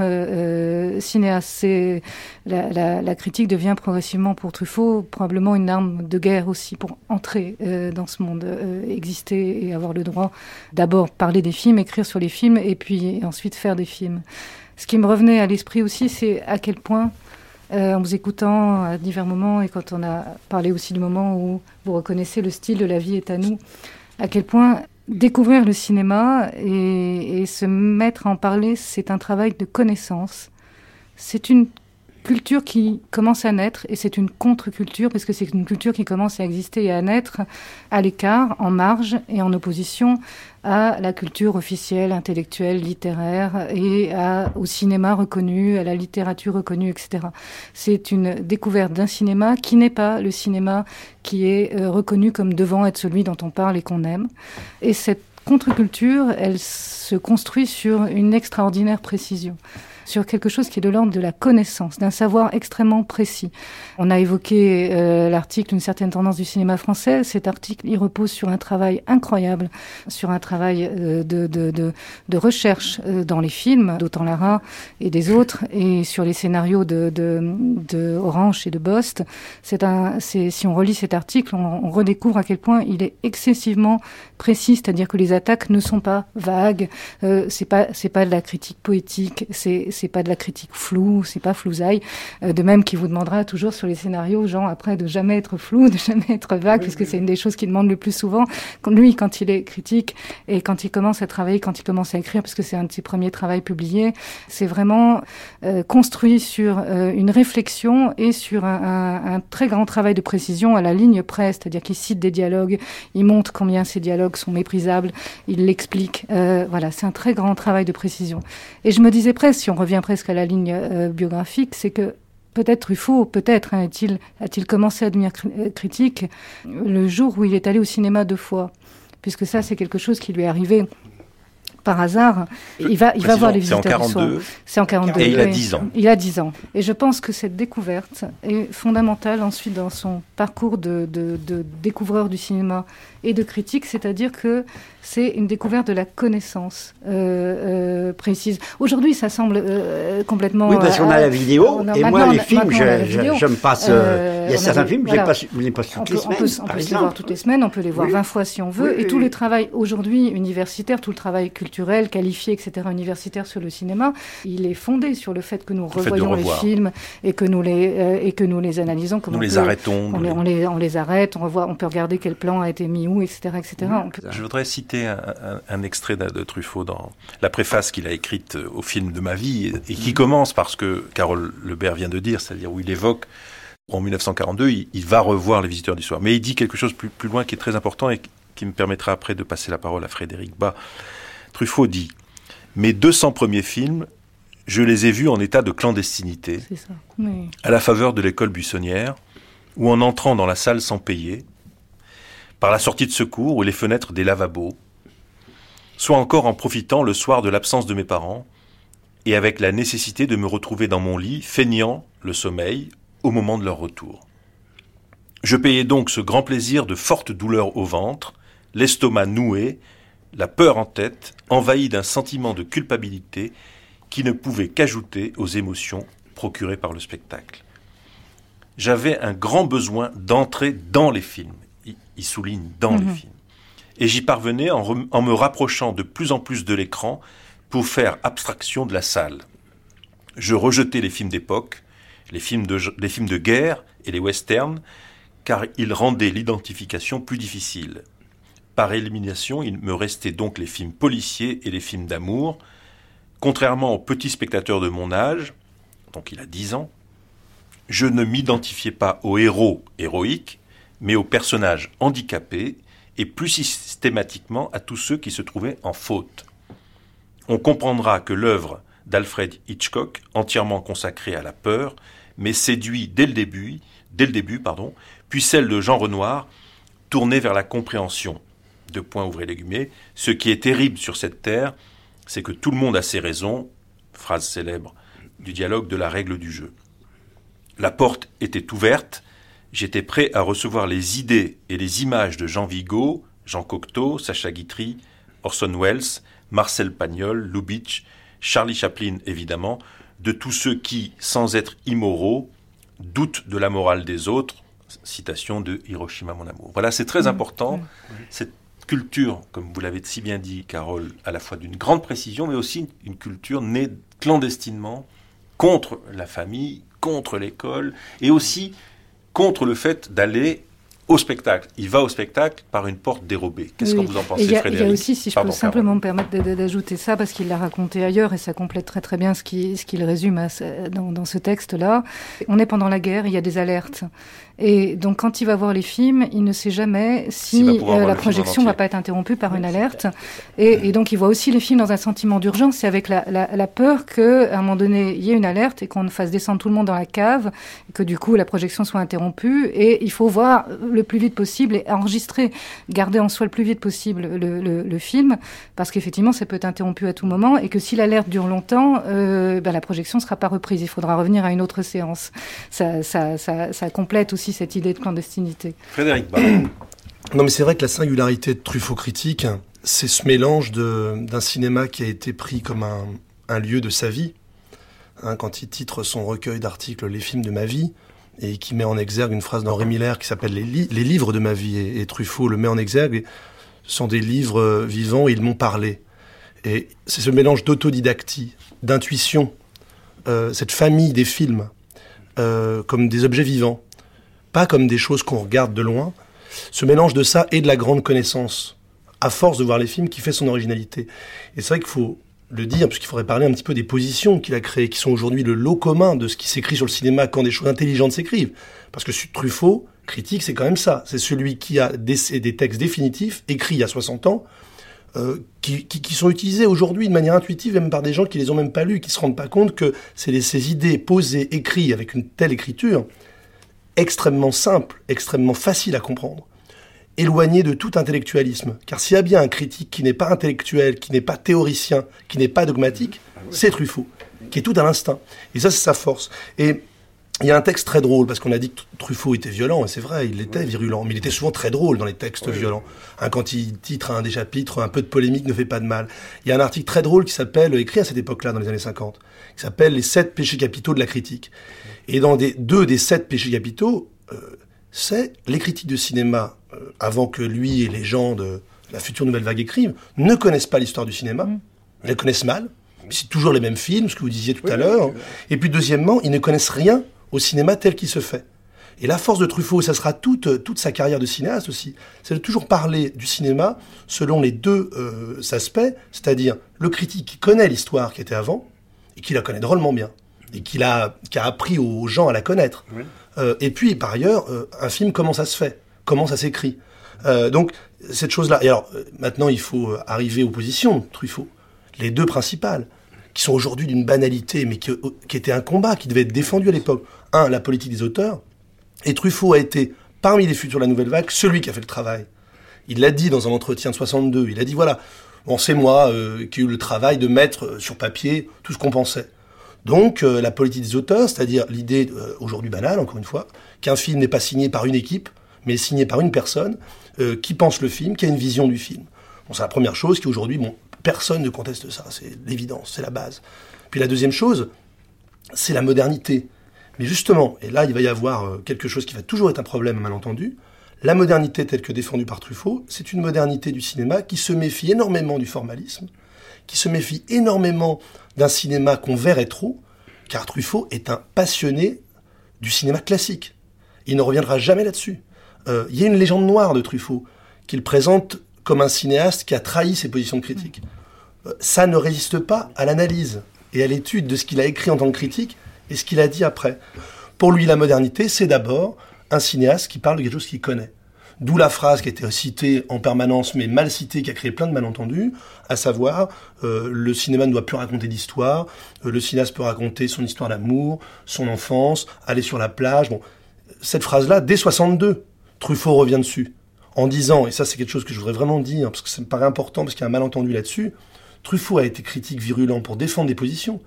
cinéaste. C'est la, la, la, critique devient progressivement pour Truffaut probablement une arme de guerre aussi pour entrer dans ce monde, exister et avoir le droit d'abord parler des films, écrire sur les films et puis ensuite faire des films. Ce qui me revenait à l'esprit aussi, c'est à quel point euh, en vous écoutant à divers moments et quand on a parlé aussi du moment où vous reconnaissez le style de la vie est à nous, à quel point découvrir le cinéma et, et se mettre à en parler, c'est un travail de connaissance. C'est une culture qui commence à naître et c'est une contre-culture parce que c'est une culture qui commence à exister et à naître à l'écart, en marge et en opposition à la culture officielle, intellectuelle, littéraire et au cinéma reconnu, à la littérature reconnue, etc. C'est une découverte d'un cinéma qui n'est pas le cinéma qui est euh, reconnu comme devant être celui dont on parle et qu'on aime. Et cette contre-culture, elle se construit sur une extraordinaire précision sur quelque chose qui est de l'ordre de la connaissance, d'un savoir extrêmement précis. On a évoqué euh, l'article Une certaine tendance du cinéma français. Cet article, il repose sur un travail incroyable, sur un travail euh, de, recherche euh, dans les films d'Autant Lara et des autres, et sur les scénarios de, Orange et de Bost. Si on relit cet article, on, redécouvre à quel point il est excessivement précis, c'est-à-dire que les attaques ne sont pas vagues, c'est pas pas de la critique poétique, c'est pas de la critique floue, c'est pas flousaille. Euh, de même qu'il vous demandera toujours sur les scénarios, genre après de jamais être flou, de jamais être vague, puisque c'est une des choses qu'il demande le plus souvent. Lui, quand il est critique et quand il commence à travailler, quand il commence à écrire, parce que c'est un de ses premiers travaux publiés, c'est vraiment euh, construit sur euh, une réflexion et sur un, un, un, très grand travail de précision à la ligne près, c'est-à-dire qu'il cite des dialogues, il montre combien ces dialogues sont méprisables, il l'explique. Voilà, c'est un très grand travail de précision. Et je me disais presque, si on revient presque à la ligne euh, biographique, c'est que peut-être Truffaut, peut-être hein, a-t-il a-t-il commencé à devenir euh, critique le jour où il est allé au cinéma deux fois, puisque ça c'est quelque chose qui lui est arrivé par hasard, il va, il va voir les visiteurs du soir. C'est en 42. Et il a 10 ans. Il a 10 ans. Et je pense que cette découverte est fondamentale ensuite dans son parcours de, de, de découvreur du cinéma et de critique, c'est-à-dire que c'est une découverte de la connaissance euh, euh, précise. Aujourd'hui, ça semble euh, complètement. Oui, parce qu'on a la vidéo, a, et moi, les films, je, je, je, me passe. il y a certains films, voilà. je les passe toutes les semaines. On peut, on peut les voir toutes les semaines, on peut les voir oui. 20 fois si on veut, oui, et tout le travail aujourd'hui universitaire, tout le travail culturel, qualifié, etc., universitaire sur le cinéma, il est fondé sur le fait que nous revoyons les films et que nous les, et que nous les analysons. Comme nous on les peut, arrêtons. On, les, on, les, on les arrête, on, revoit, on peut regarder quel plan a été mis où, etc. etc. Peut... Je voudrais citer un, un, un extrait de, Truffaut dans la préface qu'il a écrite au film de ma vie et, et qui mmh. commence par ce que Carole Lebert vient de dire, c'est-à-dire où il évoque en 1942, il, il, va revoir les visiteurs du soir. Mais il dit quelque chose plus, plus loin qui est très important et qui me permettra après de passer la parole à Frédéric Bas. Truffaut dit Mes 200 premiers films, je les ai vus en état de clandestinité, ça. Oui. à la faveur de l'école buissonnière, ou en entrant dans la salle sans payer, par la sortie de secours ou les fenêtres des lavabos, soit encore en profitant le soir de l'absence de mes parents, et avec la nécessité de me retrouver dans mon lit, feignant le sommeil au moment de leur retour. Je payais donc ce grand plaisir de fortes douleurs au ventre, l'estomac noué, la peur en tête, envahi d'un sentiment de culpabilité qui ne pouvait qu'ajouter aux émotions procurées par le spectacle. J'avais un grand besoin d'entrer dans les films, il souligne dans mmh. les films, et j'y parvenais en, en, me rapprochant de plus en plus de l'écran pour faire abstraction de la salle. Je rejetais les films d'époque, les, films de, les films de guerre et les westerns, car ils rendaient l'identification plus difficile. Par élimination, il me restait donc les films policiers et les films d'amour. Contrairement aux petits spectateurs de mon âge, donc il a 10 ans, je ne m'identifiais pas aux héros héroïques, mais aux personnages handicapés et plus systématiquement à tous ceux qui se trouvaient en faute. On comprendra que l'œuvre d'Alfred Hitchcock, entièrement consacrée à la peur, mais séduit dès le début, puis celle de Jean Renoir, tournée vers la compréhension. De point ouvrez les Ce qui est terrible sur cette terre, c'est que tout le monde a ses raisons, phrase célèbre du dialogue de la règle du jeu. La porte était ouverte, j'étais prêt à recevoir les idées et les images de Jean Vigo, Jean Cocteau, Sacha Guitry, Orson Welles, Marcel Pagnol, Lubitsch, Charlie Chaplin évidemment, de tous ceux qui, sans être immoraux, doutent de la morale des autres. Citation de Hiroshima mon amour. Voilà, c'est très mmh. important. Mmh. Cette culture, comme vous l'avez si bien dit, Carole, à la fois d'une grande précision, mais aussi une culture née clandestinement contre la famille, contre l'école, et aussi contre le fait d'aller au spectacle. Il va au spectacle par une porte dérobée. Qu'est-ce que vous en pensez, Frédéric Il y a aussi, si je peux simplement me permettre d'ajouter ça, parce qu'il l'a raconté ailleurs, et ça complète très très bien ce qu'il ce résume dans, dans ce texte-là. On est pendant la guerre, il y a des alertes. Et donc, quand il va voir les films, il ne sait jamais si euh, la projection va pas être interrompue par une alerte. Et, et, donc, il voit aussi les films dans un sentiment d'urgence, c'est avec la, la, la peur qu'à un moment donné, il y ait une alerte et qu'on fasse descendre tout le monde dans la cave, et que du coup, la projection soit interrompue. Et il faut voir le plus vite possible et enregistrer, garder en soi le plus vite possible le, le, le film, parce qu'effectivement, ça peut être interrompu à tout moment, et que si l'alerte dure longtemps, euh, ben, la projection sera pas reprise. Il faudra revenir à une autre séance. Ça, ça, ça, ça complète aussi cette idée de clandestinité. Frédéric Non, mais c'est vrai que la singularité de Truffaut critique, c'est ce mélange d'un cinéma qui a été pris comme un, un lieu de sa vie. Hein, quand il titre son recueil d'articles Les films de ma vie, et qui met en exergue une phrase d'Henri Miller qui s'appelle les, les, livres de ma vie, et, Truffaut le met en exergue. ce sont des livres euh, vivants, et ils m'ont parlé. Et c'est ce mélange d'autodidactie, d'intuition, euh, cette famille des films, euh, comme des objets vivants pas comme des choses qu'on regarde de loin. Ce mélange de ça et de la grande connaissance, à force de voir les films, qui fait son originalité. Et c'est vrai qu'il faut le dire, puisqu'il faudrait parler un petit peu des positions qu'il a créées, qui sont aujourd'hui le lot commun de ce qui s'écrit sur le cinéma quand des choses intelligentes s'écrivent. Parce que Truffaut, critique, c'est quand même ça. C'est celui qui a des, des, textes définitifs, écrits il y a 60 ans, euh, qui, qui, sont utilisés aujourd'hui de manière intuitive, même par des gens qui les ont même pas lus, qui se rendent pas compte que c'est ces idées posées, écrites avec une telle écriture, extrêmement simple, extrêmement facile à comprendre, éloigné de tout intellectualisme. Car s'il y a bien un critique qui n'est pas intellectuel, qui n'est pas théoricien, qui n'est pas dogmatique, c'est Truffaut, qui est tout à l'instinct. Et ça, c'est sa force. Et il y a un texte très drôle, parce qu'on a dit que Truffaut était violent, et c'est vrai, il était virulent, mais il était souvent très drôle dans les textes violents. Hein, quand il titre un des chapitres, un peu de polémique ne fait pas de mal. Il y a un article très drôle qui s'appelle, écrit à cette époque-là, dans les années 50, qui s'appelle Les sept péchés capitaux de la critique. Et dans des, deux des sept péchés capitaux, euh, c'est les critiques de cinéma, euh, avant que lui et les gens de la future nouvelle vague écrivent, ne connaissent pas l'histoire du cinéma, mm. ils la connaissent mal, c'est toujours les mêmes films, ce que vous disiez tout à l'heure. Et puis deuxièmement, ils ne connaissent rien au cinéma tel qu'il se fait. Et la force de Truffaut, ça sera toute, toute sa carrière de cinéaste aussi, c'est de toujours parler du cinéma selon les deux euh, aspects, c'est-à-dire le critique qui connaît l'histoire qui était avant, et qui la connaît drôlement bien, et qui a, qui a appris aux gens à la connaître. Euh, et puis, par ailleurs, euh, un film, comment ça se fait? Comment ça s'écrit? Euh, Donc, cette chose-là. Et alors, maintenant, il faut arriver aux positions, Truffaut. Les deux principales, qui sont aujourd'hui d'une banalité, mais qui, qui étaient un combat, qui devait être défendu à l'époque. Un, la politique des auteurs. Et Truffaut a été, parmi les futurs de la Nouvelle Vague, celui qui a fait le travail. Il l'a dit dans un entretien de 62. Il a dit, voilà, bon, c'est moi qui ai eu le travail de mettre sur papier tout ce qu'on pensait. Donc euh, la politique des auteurs, c'est-à-dire l'idée euh, aujourd'hui banale, encore une fois, qu'un film n'est pas signé par une équipe, mais signé par une personne euh, qui pense le film, qui a une vision du film. Bon, c'est la première chose qui aujourd'hui, bon, personne ne conteste ça, c'est l'évidence, c'est la base. Puis la deuxième chose, c'est la modernité. Mais justement, et là il va y avoir quelque chose qui va toujours être un problème, mal entendu, la modernité telle que défendue par Truffaut, c'est une modernité du cinéma qui se méfie énormément du formalisme, qui se méfie énormément d'un cinéma qu'on verrait trop, car Truffaut est un passionné du cinéma classique. Il ne reviendra jamais là-dessus. Euh, il y a une légende noire de Truffaut qu'il présente comme un cinéaste qui a trahi ses positions de critique. Ça ne résiste pas à l'analyse et à l'étude de ce qu'il a écrit en tant que critique et ce qu'il a dit après. Pour lui, la modernité, c'est d'abord un cinéaste qui parle de quelque chose qu'il connaît. D'où la phrase qui a été citée en permanence, mais mal citée, qui a créé plein de malentendus, à savoir, euh, le cinéma ne doit plus raconter d'histoire, euh, le cinéaste peut raconter son histoire d'amour, son enfance, aller sur la plage. Bon, cette phrase-là, dès 62, Truffaut revient dessus, en disant, et ça c'est quelque chose que je voudrais vraiment dire, parce que ça me paraît important, parce qu'il y a un malentendu là-dessus, Truffaut a été critique virulent pour défendre des positions,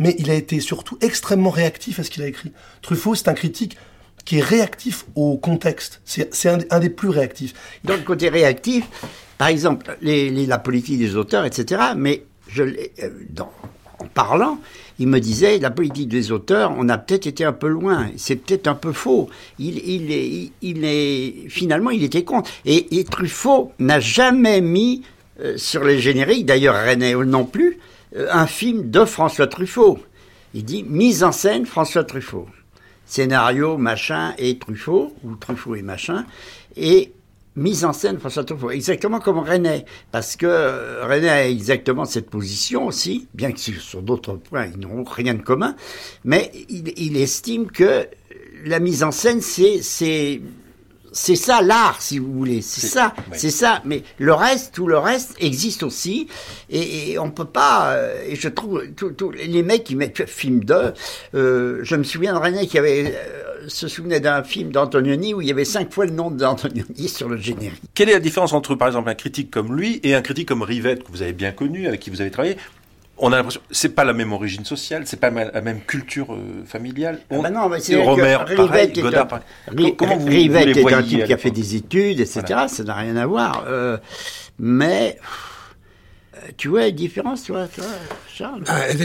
mais il a été surtout extrêmement réactif à ce qu'il a écrit. Truffaut, c'est un critique qui est réactif au contexte. C'est un, des plus réactifs. Dans le côté réactif, par exemple, la politique des auteurs, etc. Mais euh, en parlant, il me disait la politique des auteurs, on a peut-être été un peu loin, c'est peut-être un peu faux. Il, est finalement, il était contre. Et, Truffaut n'a jamais mis euh, sur les génériques, d'ailleurs René non plus, euh, un film de François Truffaut. Il dit mise en scène François Truffaut scénario, machin, et Truffaut, ou Truffaut et machin, et mise en scène François Truffaut, exactement comme René, parce que euh, René a exactement cette position aussi, bien que sur d'autres points ils n'ont rien de commun, mais il, il, estime que la mise en scène c'est c'est ça l'art, si vous voulez. C'est ça, c'est ça. Mais le reste, tout le reste existe aussi. Et, et on peut pas. Euh, et je trouve tous les mecs qui mettent film de. Euh, je me souviens de René qui avait euh, se souvenait d'un film d'Antonioni où il y avait cinq fois le nom d'Antonioni sur le générique. Quelle est la différence entre, par exemple, un critique comme lui et un critique comme Rivette que vous avez bien connu, avec qui vous avez travaillé? On a l'impression c'est pas la même origine sociale, c'est pas la même culture euh, familiale. Ah bah non, mais c'est Romer, pareil, Godard, pareil. Comment vous, Rivette est un type qui a fait des études, etc. Ça n'a rien à voir. Euh, mais tu vois la différence, toi, Charles ah, elle,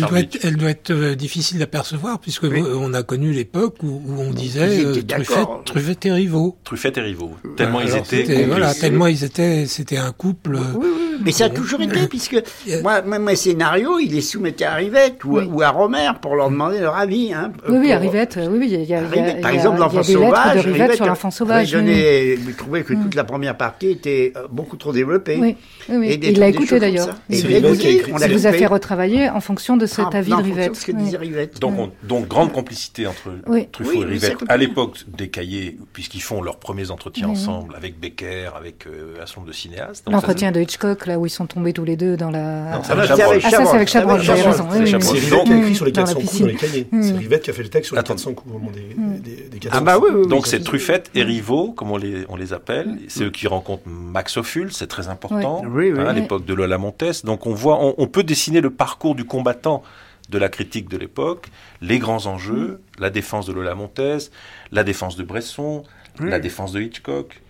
doit être, elle, doit être, euh, difficile à percevoir, puisque on a connu l'époque où, on disait euh, Truffet, Truffet et Rivaux. Truffet et Rivaux. Tellement ils étaient. Voilà, tellement ils étaient. C'était un couple. Oui, oui, mais ça a toujours été, puisque moi, même mes scénarios, il les soumettait à Rivette ou, à Romer pour leur demander leur avis. Hein, oui, oui, à Rivette. Oui, oui, y a, Par exemple, l'enfant sauvage. De Rivette sur l'enfant sauvage. Je trouvais que toute la première partie était euh, beaucoup trop développée. Oui, oui il l'a écouté d'ailleurs. Il vous a fait retravailler en fonction de cet ah, avis de Rivette. Donc, donc, grande complicité entre Truffaut et Rivette. à l'époque des cahiers, puisqu'ils font leurs premiers entretiens ensemble avec Becker, avec euh, un certain nombre de cinéastes. L'entretien de Hitchcock, là où ils sont tombés tous les deux dans la. Non, c'est avec Chabrol. Ah, c'est avec Chabrol, C'est Rivette qui a écrit sur les 400 coups dans les cahiers. C'est Rivette qui a fait le texte sur les 400 coups au moment des 400 Ah bah oui, Donc c'est Truffette et Rivaux, comme on les appelle. C'est eux qui rencontrent Max Ophüls, c'est très important. Hein, à l'époque de Lola Montès. Donc on voit, on, peut dessiner le parcours du combattant de la critique de l'époque, les grands enjeux, mm. la défense de Lola Montès, la défense de Bresson, la défense de Hitchcock.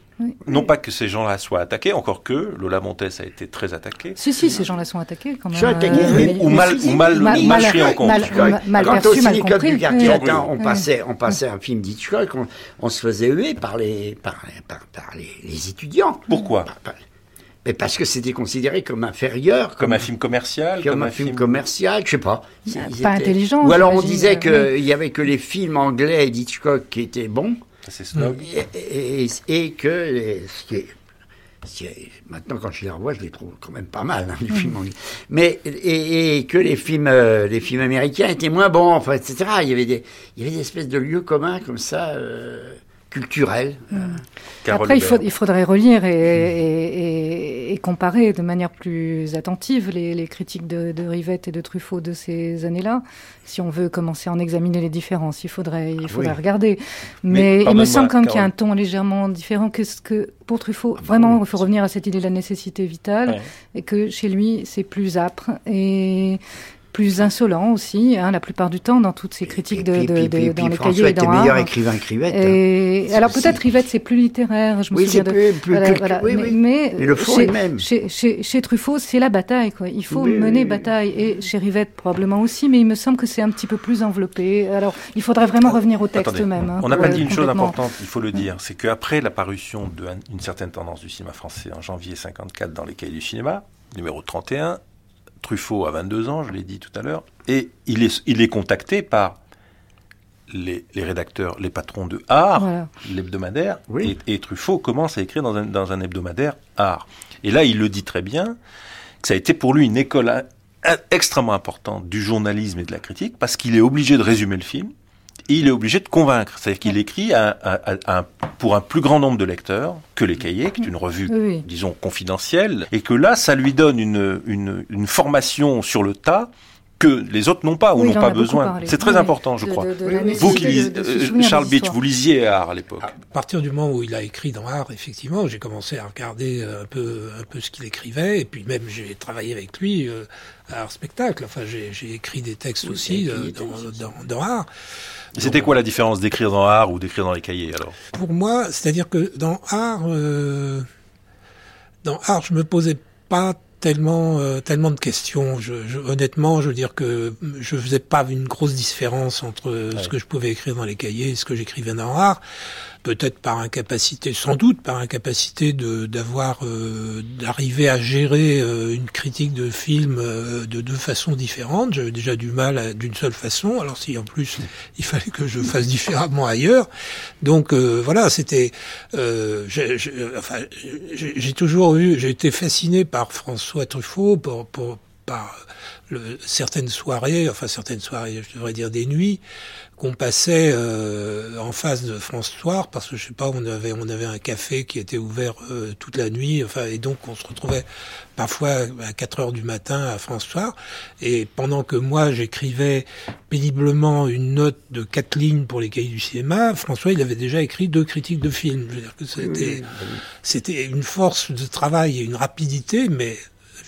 Non pas que ces gens-là soient attaqués, encore que Lola Montès a été très attaqué. Si, si, ces gens-là sont attaqués quand même. ou, mal, ou mal, mal, pris en compte. Mal, mal, perçu, mal compris. Du quartier on, passait, on passait un film d'Hitchcock, on, on, se faisait huer par les, par, par, par les, les, étudiants. Pourquoi? Mais parce que c'était considéré comme inférieur. Comme, un film commercial Comme, un, film, commercial, je sais pas. pas intelligent. Ou alors on disait qu'il n'y avait que les films anglais d'Hitchcock qui étaient bons. C'est snob. Et, et, que. maintenant, quand je les revois, je les trouve quand même pas mal, hein, les mm. films anglais. Mais, et, que les films, euh, les films américains étaient moins bons, enfin, etc. Il y avait des, il y avait des espèces de lieux communs comme ça. Euh, culturel. Mm. Après, il, faut, il, faudrait relire et, et, comparer de manière plus attentive les, les critiques de, de, Rivette et de Truffaut de ces années-là. Si on veut commencer à en examiner les différences, il faudrait, il faudrait regarder. Mais, il me semble quand même qu'il y a un ton légèrement différent que ce que pour Truffaut. Vraiment, il faut revenir à cette idée de la nécessité vitale et que chez lui, c'est plus âpre. Et, plus insolent aussi, hein, la plupart du temps, dans toutes ces critiques de, de, de, dans les cahiers et dans le meilleur écrivain que Rivette. Et, alors peut-être Rivette, c'est plus littéraire, je me oui, souviens de... Plus, plus, voilà, oui, mais, mais, mais, le fond chez, est même. Chez, chez, chez Truffaut, c'est la bataille, quoi. Il faut mener bataille. Et chez Rivette, probablement aussi, mais il me semble que c'est un petit peu plus enveloppé. Alors, il faudrait vraiment revenir au texte Attendez, même. Hein, on n'a pas dit une chose importante, il faut le dire, c'est qu'après l'apparition d'une certaine tendance du cinéma français en janvier 54 dans les cahiers du cinéma, numéro 31, Truffaut a 22 ans, je l'ai dit tout à l'heure, et il est, il est contacté par les, rédacteurs, les patrons de Art, l'hebdomadaire, et, Truffaut commence à écrire dans un, dans un, hebdomadaire Art. Et là, il le dit très bien, que ça a été pour lui une école extrêmement importante du journalisme et de la critique, parce qu'il est obligé de résumer le film, et il est obligé de convaincre. C'est-à-dire qu'il écrit pour un plus grand nombre de lecteurs que Les Cahiers, qui est une revue, disons, confidentielle, et que là, ça lui donne une, une formation sur le tas que les autres n'ont pas ou n'ont pas besoin. C'est très important, je crois. vous qui lisez, euh, Charles Beach, vous lisiez Art à l'époque. À partir du moment où il a écrit dans Art, effectivement, j'ai commencé à regarder un peu, un peu ce qu'il écrivait, et puis même j'ai travaillé avec lui euh, à Art Spectacle. Enfin, j'ai écrit des textes aussi euh, dans, dans, dans, Art. C'était quoi la différence d'écrire dans Art ou d'écrire dans les cahiers alors? Pour moi, c'est-à-dire que dans Art, dans Art, je me posais pas tellement, euh, tellement de questions. Je, je, honnêtement, je veux dire que je faisais pas une grosse différence entre ce que je pouvais écrire dans les cahiers et ce que j'écrivais dans l'art peut-être par incapacité, sans doute par incapacité de d'avoir euh, d'arriver à gérer euh, une critique de film euh, de deux façons différentes. J'avais déjà du mal d'une seule façon. Alors si en plus il fallait que je fasse différemment ailleurs, donc voilà, c'était. enfin, j'ai toujours eu, j'ai été fasciné par François Truffaut, pour, pour par le, certaines soirées, enfin certaines soirées, je devrais dire des nuits, qu'on passait euh, en face de France Soir parce que je sais pas on avait on avait un café qui était ouvert euh, toute la nuit enfin et donc on se retrouvait parfois à 4 heures du matin à France Soir. Et pendant que moi j'écrivais péniblement une note de quatre lignes pour les cahiers du cinéma François il avait déjà écrit deux critiques de films. Je veux dire que c'était c'était une force de travail et une rapidité mais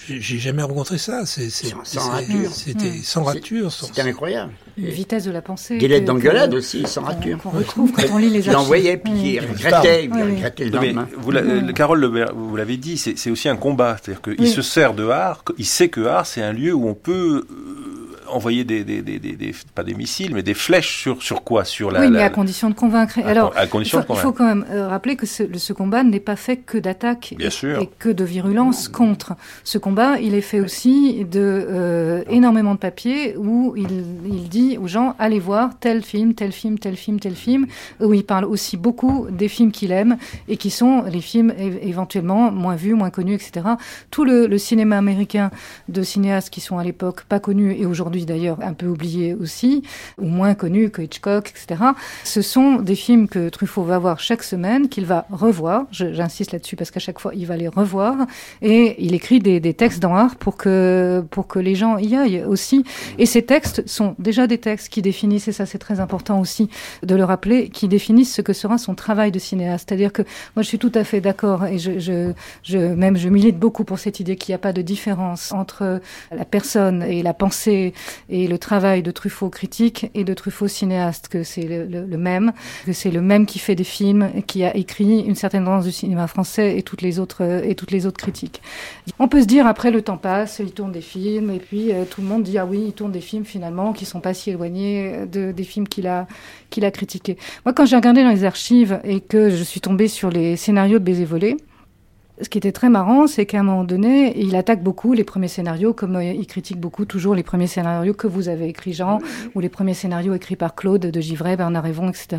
j'ai jamais rencontré ça. C'est, sans, rature. C'était sans rature. C'était incroyable. Une vitesse de la pensée. Des d'engueulade aussi, sans rature. Qu'on retrouve quand on lit les archives. Il envoyait, puis il regrettait, il regrettait le lendemain. Vous Carole, vous l'avez dit, c'est aussi un combat. C'est-à-dire qu'il se sert de art, il sait que art, c'est un lieu où on peut euh, envoyer des, des, des, des, pas des missiles, mais des flèches sur, sur quoi? Sur la. Oui, mais à condition de convaincre. Alors, à condition il, faut, il faut quand même euh, rappeler que ce, ce combat n'est pas fait que d'attaques et, et, que de virulence contre. Ce combat, il est fait aussi de euh, énormément de papiers où il, il dit aux gens allez voir tel film, tel film, tel film, tel film, où il parle aussi beaucoup des films qu'il aime et qui sont les films éventuellement moins vus, moins connus, etc. Tout le, le cinéma américain de cinéastes qui sont à l'époque pas connus et aujourd'hui d'ailleurs un peu oublié aussi, ou moins connu que Hitchcock, etc. Ce sont des films que Truffaut va voir chaque semaine, qu'il va revoir. J'insiste là-dessus parce qu'à chaque fois, il va les revoir. Et il écrit des, des textes dans art pour que, pour que les gens y aillent aussi. Et ces textes sont déjà des textes qui définissent, et ça c'est très important aussi de le rappeler, qui définissent ce que sera son travail de cinéaste. C'est-à-dire que moi je suis tout à fait d'accord, et je, je, je, même je milite beaucoup pour cette idée qu'il n'y a pas de différence entre la personne et la pensée et le travail de Truffaut critique et de Truffaut cinéaste, que c'est le, même, que c'est le même qui fait des films, qui a écrit une certaine tendance du cinéma français et toutes les autres et toutes les autres critiques. On peut se dire après le temps passe, il tourne des films et puis euh, tout le monde dit ah oui il tourne des films finalement qui sont pas si éloignés de, des films qu'il a qu'il a critiqués. Moi quand j'ai regardé dans les archives et que je suis tombée sur les scénarios de Baiser volé, ce qui était très marrant, c'est qu'à un moment donné, il attaque beaucoup les premiers scénarios, comme euh, il critique beaucoup toujours les premiers scénarios que vous avez écrits, Jean, ou les premiers scénarios écrits par Claude de Givray, Bernard Evon, etc.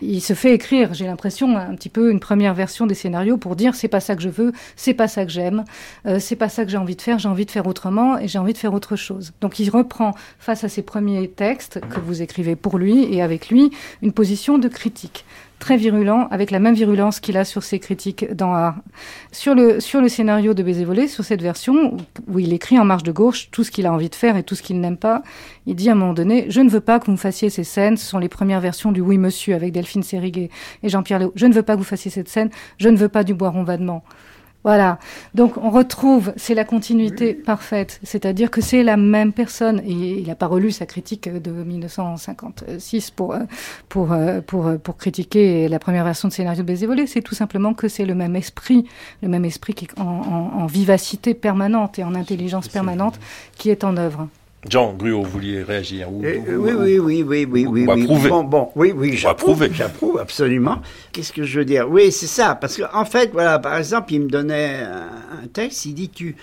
Il se fait écrire, j'ai l'impression, un petit peu une première version des scénarios pour dire c'est pas ça que je veux, c'est pas ça que j'aime, euh, c'est pas ça que j'ai envie de faire, j'ai envie de faire autrement et j'ai envie de faire autre chose. Donc il reprend face à ses premiers textes que vous écrivez pour lui et avec lui une position de critique très virulent, avec la même virulence qu'il a sur ses critiques dans Art. Sur le, sur le scénario de Baiser volé, sur cette version, où il écrit en marge de gauche tout ce qu'il a envie de faire et tout ce qu'il n'aime pas, il dit à un moment donné, je ne veux pas que vous me fassiez ces scènes, ce sont les premières versions du Oui Monsieur avec Delphine Sériguet et Jean-Pierre Léo, je ne veux pas que vous fassiez cette scène, je ne veux pas du Boiron Vadement. Voilà. Donc on retrouve, c'est la continuité parfaite, c'est-à-dire que c'est la même personne. Et il n'a pas relu sa critique de 1956 pour euh, pour euh, pour euh, pour critiquer la première version de scénario de Baiser volé. C'est tout simplement que c'est le même esprit, le même esprit qui en, en, en vivacité permanente et en intelligence permanente qui est en œuvre. Jean Gruau, vous vouliez réagir eh, oui, oui, oui, oui, oui, oui, oui, oui, Bon, bon, oui, oui, j'approuve, j'approuve absolument. Qu'est-ce que je veux dire? Oui, c'est ça, parce qu'en fait, voilà, par exemple, il me donnait un texte, il dit, tu,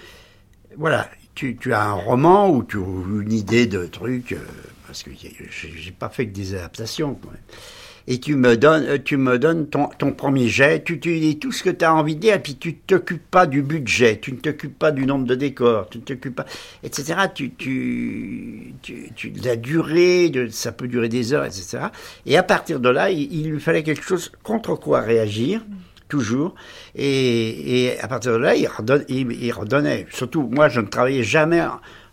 voilà, tu, tu as un roman ou tu une idée de truc, euh, parce que j'ai pas fait que des adaptations et tu me donnes, euh, tu me donnes ton, ton premier jet, tu, dis tout ce que tu as envie de dire, et puis tu t'occupes pas du budget, tu ne t'occupes pas du nombre de décors, tu ne t'occupes pas, etc. Tu, tu, tu, tu, la durée, de, ça peut durer des heures, etc. Et à partir de là, il, lui fallait quelque chose contre quoi réagir toujours. Et, et, à partir de là, il, redonne, il, redonnait. Surtout, moi, je ne travaillais jamais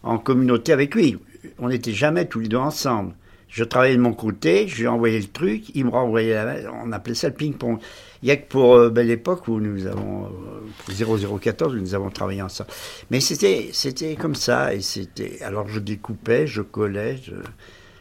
en communauté avec lui. On n'était jamais tous les deux ensemble. Je travaillais de mon côté, je lui envoyais le truc, il me renvoyait la On appelait ça le ping-pong. Il n'y a que pour euh, ben, l'époque où nous avons, euh, 0014, où nous avons travaillé ensemble. Mais c'était, c'était comme ça, et c'était, alors je découpais, je collais, je,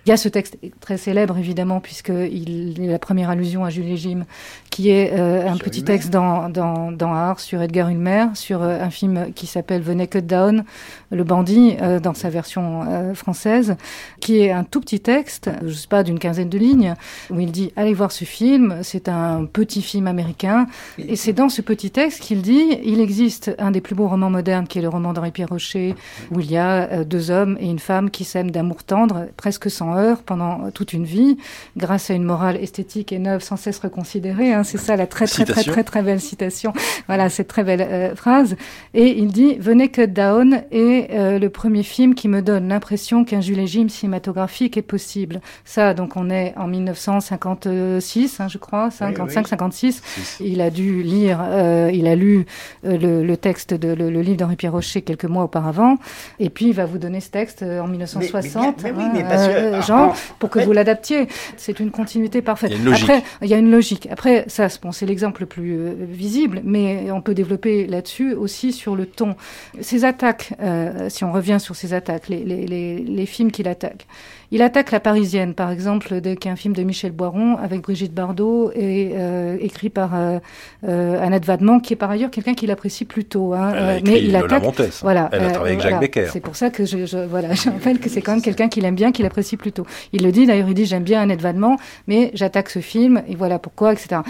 il y a ce texte très célèbre, évidemment, puisqu'il est la première allusion à Jules Jim, qui est euh, un sur petit texte dans, dans, dans Art sur Edgar Ulmer, sur euh, un film qui s'appelle The Naked Down, Le bandit, euh, dans sa version française, qui est un tout petit texte, je sais pas, d'une quinzaine de lignes, où il dit Allez voir ce film, c'est un petit film américain. Et c'est dans ce petit texte qu'il dit Il existe un des plus beaux romans modernes, qui est le roman d'Henri Pierre Rocher, où il y a deux hommes et une femme qui s'aiment d'amour tendre, presque sans heure pendant toute une vie, grâce à une morale esthétique et neuve sans cesse reconsidérée. Hein, c'est ça la très très, très très très belle citation. Voilà cette très belle euh, phrase. Et il dit Venez que Down est euh, le premier film qui me donne l'impression qu'un régime cinématographique est possible. Ça, donc on est en 1956, hein, je crois, 55, oui, oui. 56. Il a dû lire, euh, il a lu le, le, texte de le, le livre d'Henri Pierre Rocher quelques mois auparavant, et puis il va vous donner ce texte en 1960. Mais, mais, mais, mais hein, euh, genre, pour que vous l'adaptiez. C'est une continuité parfaite. Il Après, il y a une logique. Après, ça, bon, c'est l'exemple le plus euh, visible, mais on peut développer là-dessus aussi sur le ton. Ces attaques, euh, si on revient sur ces attaques, les, les, les, les films qu'il attaque, il attaque La Parisienne, par exemple, qui est un film de Michel Boiron avec Brigitte Bardot et euh, écrit par euh, euh, Annette Vadement, qui est par ailleurs quelqu'un qu'il apprécie plutôt. Hein, elle mais il attaque. Voilà. Elle a travaillé avec Jacques voilà. Becker. C'est pour ça que je, je voilà, je rappelle que c'est quand même quelqu'un qu'il aime bien, qu'il apprécie plutôt. Il le dit d'ailleurs, il dit j'aime bien Annette Vadement, mais j'attaque ce film et voilà pourquoi, etc.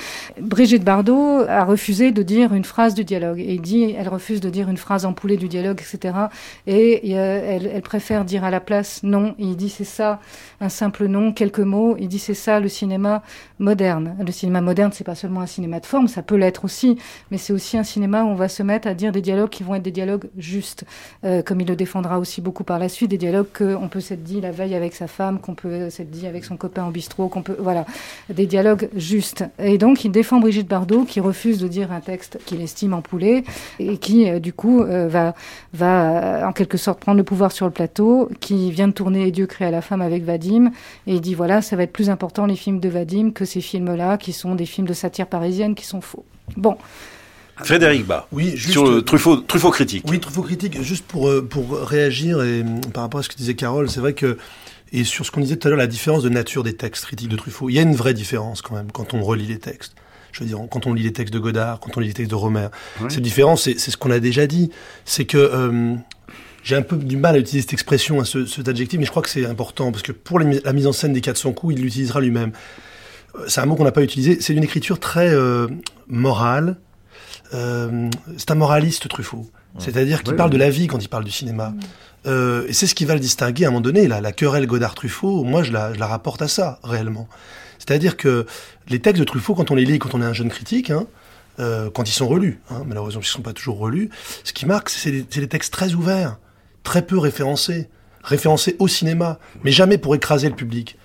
Brigitte Bardot a refusé de dire une phrase du dialogue et il dit elle refuse de dire une phrase empoulée du dialogue, etc. Et elle, elle préfère dire à la place non. Et il dit c'est ça un simple nom, quelques mots. Il dit c'est ça le cinéma moderne. Le cinéma moderne, c'est pas seulement un cinéma de forme, ça peut l'être aussi, mais c'est aussi un cinéma où on va se mettre à dire des dialogues qui vont être des dialogues justes, euh, comme il le défendra aussi beaucoup par la suite, des dialogues qu'on peut s'être dit la veille avec sa femme, qu'on peut s'être dit avec son copain au bistrot, qu'on peut, voilà, des dialogues justes. Et donc il défend Brigitte Bardot qui refuse de dire un texte qu'il estime empoulé et qui euh, du coup euh, va va en quelque sorte prendre le pouvoir sur le plateau, qui vient de tourner Dieu crée la femme avec Vadim et il dit voilà ça va être plus important les films de Vadim que ces films-là qui sont des films de satire parisienne qui sont faux. Bon. Frédéric Bas, oui, juste, sur le Truffaut, Truffaut critique. Oui, Truffaut critique, juste pour, pour réagir et, par rapport à ce que disait Carole, c'est vrai que, et sur ce qu'on disait tout à l'heure, la différence de nature des textes critiques de Truffaut, il y a une vraie différence quand même quand on relit les textes. Je veux dire, quand on lit les textes de Godard, quand on lit les textes de Romer. Oui. Cette différence, c'est ce qu'on a déjà dit, c'est que... Euh, j'ai un peu du mal à utiliser cette expression, hein, ce, cet adjectif, mais je crois que c'est important, parce que pour les, la mise en scène des 400 coups, il l'utilisera lui-même. C'est un mot qu'on n'a pas utilisé, c'est une écriture très euh, morale, euh, c'est un moraliste Truffaut. C'est-à-dire qu'il parle de la vie quand il parle du cinéma. Oui. Euh, et c'est ce qui va le distinguer à un moment donné. La, la querelle Godard-Truffaut, moi je la, je la, rapporte à ça, réellement. C'est-à-dire que les textes de Truffaut, quand on les lit, quand on est un jeune critique, hein, euh, quand ils sont relus, hein, malheureusement ils ne sont pas toujours relus, ce qui marque, c'est des, des, textes très ouverts, très peu référencés, référencés au cinéma, mais jamais pour écraser le public.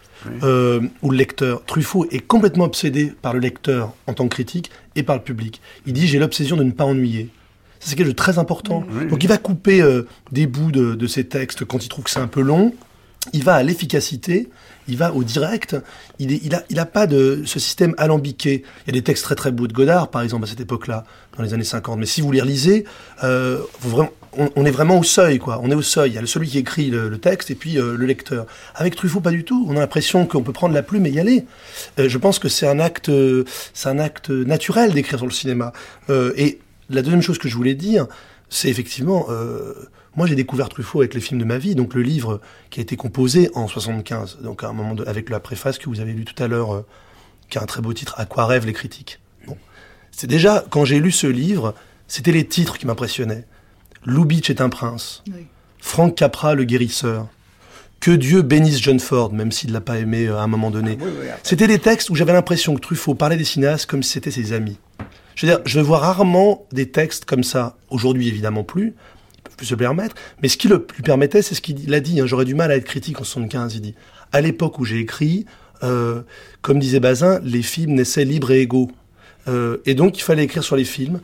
Euh, ou le lecteur. Truffaut est complètement obsédé par le lecteur en tant que critique et par le public. Il dit j'ai l'obsession de ne pas ennuyer. C'est quelque chose de très important. Oui. Donc il va couper euh, des bouts de, de, ses textes quand il trouve que c'est un peu long. Il va à l'efficacité, il va au direct. Il, est, il, a, il a pas de ce système alambiqué. Il y a des textes très très beaux de Godard, par exemple, à cette époque-là, dans les années 50. Mais si vous les relisez, euh, on, est vraiment au seuil, quoi. On est au seuil. Il y a celui qui écrit le, texte et puis euh, le lecteur. Avec Truffaut, pas du tout. On a l'impression qu'on peut prendre la plume et y aller. Euh, je pense que c'est un acte, c'est un acte naturel d'écrire sur le cinéma. Et la deuxième chose que je voulais dire, c'est effectivement, euh, moi j'ai découvert Truffaut avec les films de ma vie, donc le livre qui a été composé en 75, donc à un moment de, avec la préface que vous avez lu tout à l'heure, euh, qui a un très beau titre, À quoi rêvent les critiques? Bon. C'est déjà, quand j'ai lu ce livre, c'était les titres qui m'impressionnaient. Lubitsch est un prince. Oui. Frank Capra, le guérisseur. Que Dieu bénisse John Ford, même s'il l'a pas aimé euh, à un moment donné. Ah oui, oui, C'était des textes où j'avais l'impression que Truffaut parlait des cinéastes comme si c'était ses amis. Je veux dire, je vois rarement des textes comme ça. Aujourd'hui, évidemment plus. Ils peuvent plus se permettre. Mais ce qui le, lui permettait, c'est ce qu'il a dit. hein. J'aurais du mal à être critique en 75, il dit. À l'époque où j'ai écrit, euh, comme disait Bazin, les films naissaient libres et égaux. Euh, et donc, il fallait écrire sur les films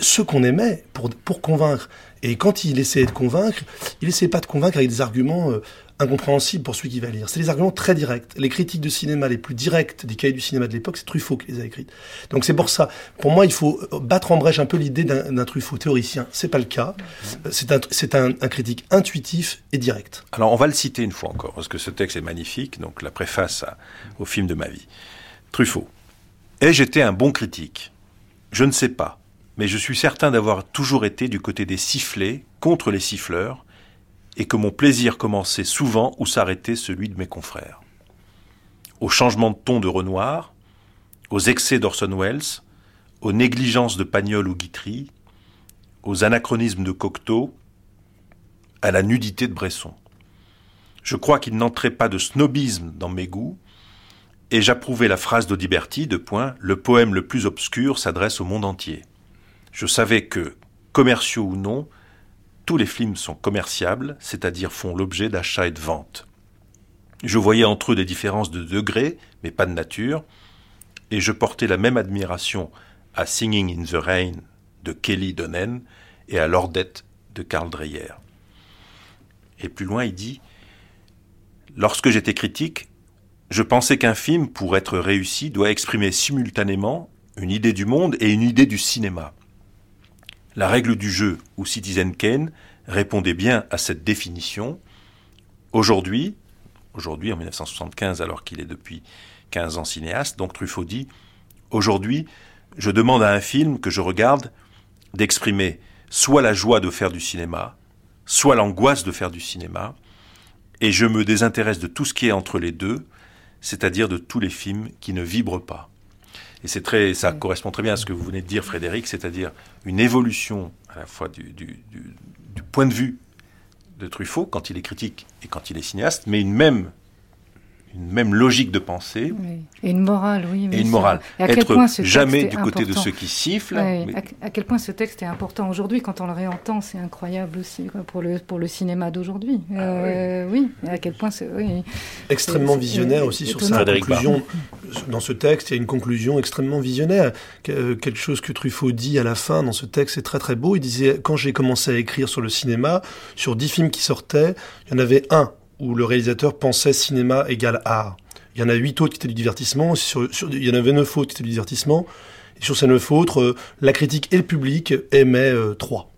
ceux qu'on aimait pour, pour convaincre. Et quand il essayait de convaincre, il essayait pas de convaincre avec des arguments euh, incompréhensibles pour celui qui va lire. C'est des arguments très directs. Les critiques de cinéma les plus directes des cahiers du cinéma de l'époque, c'est Truffaut qui les a écrites. Donc c'est pour ça. Pour moi, il faut battre en brèche un peu l'idée d'un Truffaut théoricien. C'est pas le cas. Euh, C'est un, critique intuitif et direct. Alors on va le citer une fois encore, parce que ce texte est magnifique, donc la préface au film de ma vie. Truffaut. Ai-je été un bon critique? Je ne sais pas, mais je suis certain d'avoir toujours été du côté des sifflets contre les siffleurs, et que mon plaisir commençait souvent où s'arrêtait celui de mes confrères. Au changement de ton de Renoir, aux excès d'Orson Welles, aux négligences de Pagnol ou Guitry, aux anachronismes de Cocteau, à la nudité de Bresson. Je crois qu'il n'entrait pas de snobisme dans mes goûts, et j'approuvais la phrase d'Audiberti, de point, le poème le plus obscur s'adresse au monde entier. Je savais que, commerciaux ou non, tous les films sont commerciables, c'est-à-dire font l'objet d'achats et de ventes. Je voyais entre eux des différences de degré, mais pas de nature, et je portais la même admiration à Singing in the Rain de Kelly Donen et à Lordette de Karl Dreyer. Et plus loin, il dit Lorsque j'étais critique, je pensais qu'un film, pour être réussi, doit exprimer simultanément une idée du monde et une idée du cinéma. La règle du jeu ou Citizen Kane répondait bien à cette définition. Aujourd'hui, aujourd'hui en 1975, alors qu'il est depuis 15 ans cinéaste, donc Truffaut dit Aujourd'hui, je demande à un film que je regarde d'exprimer soit la joie de faire du cinéma, soit l'angoisse de faire du cinéma, et je me désintéresse de tout ce qui est entre les deux, c'est-à-dire de tous les films qui ne vibrent pas. Et c'est très, ça correspond très bien à ce que vous venez de dire, Frédéric, c'est-à-dire une évolution à la fois du, du- du- du point de vue de Truffaut quand il est critique et quand il est cinéaste, mais une même, une même logique de pensée Oui. Et une morale, oui. mais et une c'est morale. vrai. Et à quel Être point ce texte jamais est du côté de ceux qui sifflent. Mais- à, à quel point ce texte est important aujourd'hui, quand on le réentend, c'est incroyable aussi quoi, pour, le, pour le cinéma d'aujourd'hui. Ah Euh, oui. à quel point c'est. Oui. extrêmement C'est- visionnaire c'est aussi sur sa conclusion. Dans ce texte, il y a une conclusion extrêmement visionnaire. Que- euh, Quelque chose que Truffaut dit à la fin dans ce texte est très très beau. Il disait, quand j'ai commencé à écrire sur le cinéma, sur dix films qui sortaient, il y en avait un où le réalisateur pensait cinéma égale art. Il y en a huit autres qui étaient du divertissement. Il y en avait neuf autres qui étaient du divertissement. Et sur ces neuf autres, euh, la critique et le public aimaient euh, trois.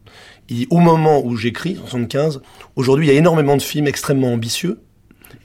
Et au moment où j'écris, en 75, aujourd'hui, il y a énormément de films extrêmement ambitieux.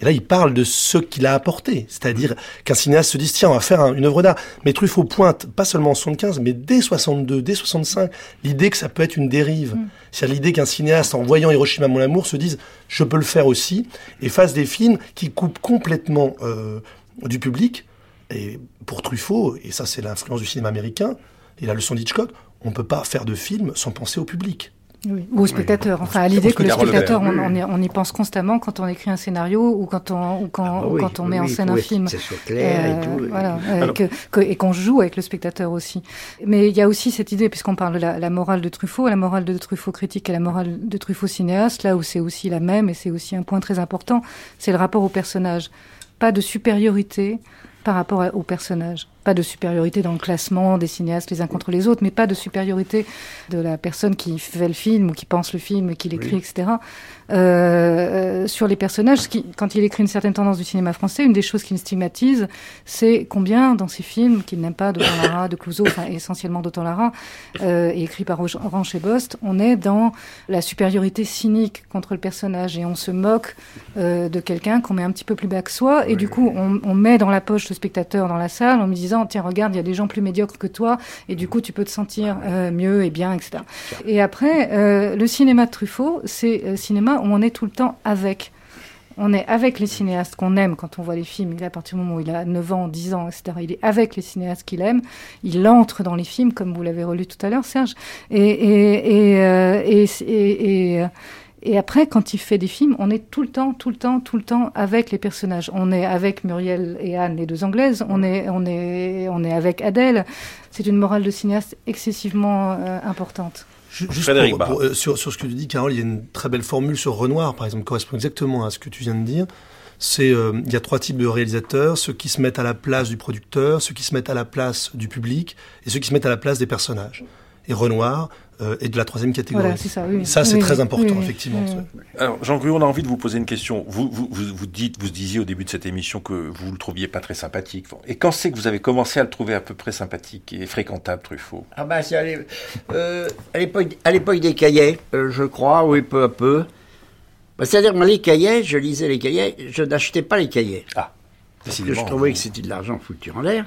Et là, il parle de ce qu'il a apporté. C'est-à-dire qu'un cinéaste se dise, tiens, on va faire un- une œuvre d'art. Mais Truffaut pointe, pas seulement en 75, mais dès 62, dès 65, l'idée que ça peut être une dérive. C'est-à-dire l'idée qu'un cinéaste, en voyant Hiroshima, mon amour, se dise, je peux le faire aussi, et fasse des films qui coupent complètement euh, du public. Et pour Truffaut, et ça c'est l'influence du cinéma américain, et la leçon d'Hitchcock, on peut pas faire de film sans penser au public. Oui. Ou au spectateur. Enfin, à l'idée que le spectateur, on, y, on y pense constamment quand on écrit un scénario ou quand on, ou quand, Ah bah ou oui, quand on oui, met en scène un film. Et Euh, tout. voilà, Alors- que- que- et qu'on joue avec le spectateur aussi. Mais il y a aussi cette idée, puisqu'on parle de la, la morale de Truffaut, la morale de Truffaut critique et la morale de Truffaut cinéaste, là où c'est aussi la même, et c'est aussi un point très important, c'est le rapport au personnage. Pas de supériorité par rapport à- au personnage. Pas de supériorité dans le classement des cinéastes les uns contre les autres, mais pas de supériorité de la personne qui fait le film ou qui pense le film, qui l'écrit, etc. Euh, euh, sur les personnages, qui, quand il écrit une certaine tendance du cinéma français, une des choses qu'il stigmatise, c'est combien dans ces films qu'il n'aime pas, de Lara, de Clouseau, enfin essentiellement d'Otan Lara, euh, et écrit par Orange et Bost, on est dans la supériorité cynique contre le personnage et on se moque euh, de quelqu'un qu'on met un petit peu plus bas que soi et du coup on, on met dans la poche le spectateur dans la salle en lui disant tiens regarde il y a des gens plus médiocres que toi et du coup tu peux te sentir euh, mieux et bien etc. Et après euh, le cinéma de Truffaut c'est le cinéma où on est tout le temps avec. On est avec les cinéastes qu'on aime quand on voit les films. Il à partir du moment où il a 9 ans, 10 ans, etc. Il est avec les cinéastes qu'il aime. Il entre dans les films, comme vous l'avez relu tout à l'heure, Serge. Et, et, et, euh, et, et, après, quand il fait des films, on est tout le temps, tout le temps, tout le temps avec les personnages. On est avec Muriel et Anne, les deux anglaises. On est, on est, on est avec Adèle. C'est une morale de cinéaste excessivement euh, importante. Juste Frédéric pour, euh, sur, sur, ce que tu dis, Carole, il y a une très belle formule sur Renoir, par exemple, qui correspond exactement à ce que tu viens de dire. C'est euh, il y a trois types de réalisateurs ceux qui se mettent à la place du producteur, ceux qui se mettent à la place du public et ceux qui se mettent à la place des personnages. Et Renoir, euh, et de la troisième catégorie. Voilà, ça, oui. ça c'est très important, effectivement. Alors, Jean Gruy, on a envie de vous poser une question. Vous, vous, vous, dites, vous disiez au début de cette émission que vous le trouviez pas très sympathique. Et quand c'est que vous avez commencé à le trouver à peu près sympathique et fréquentable, Truffaut? Ah bah, c'est à euh, l'époque des cahiers, euh, je crois, oui, peu à peu. Bah, c'est-à-dire, moi, les cahiers, je lisais les cahiers, je n'achetais pas les cahiers. Ah je trouvais que c'était de l'argent foutu en l'air.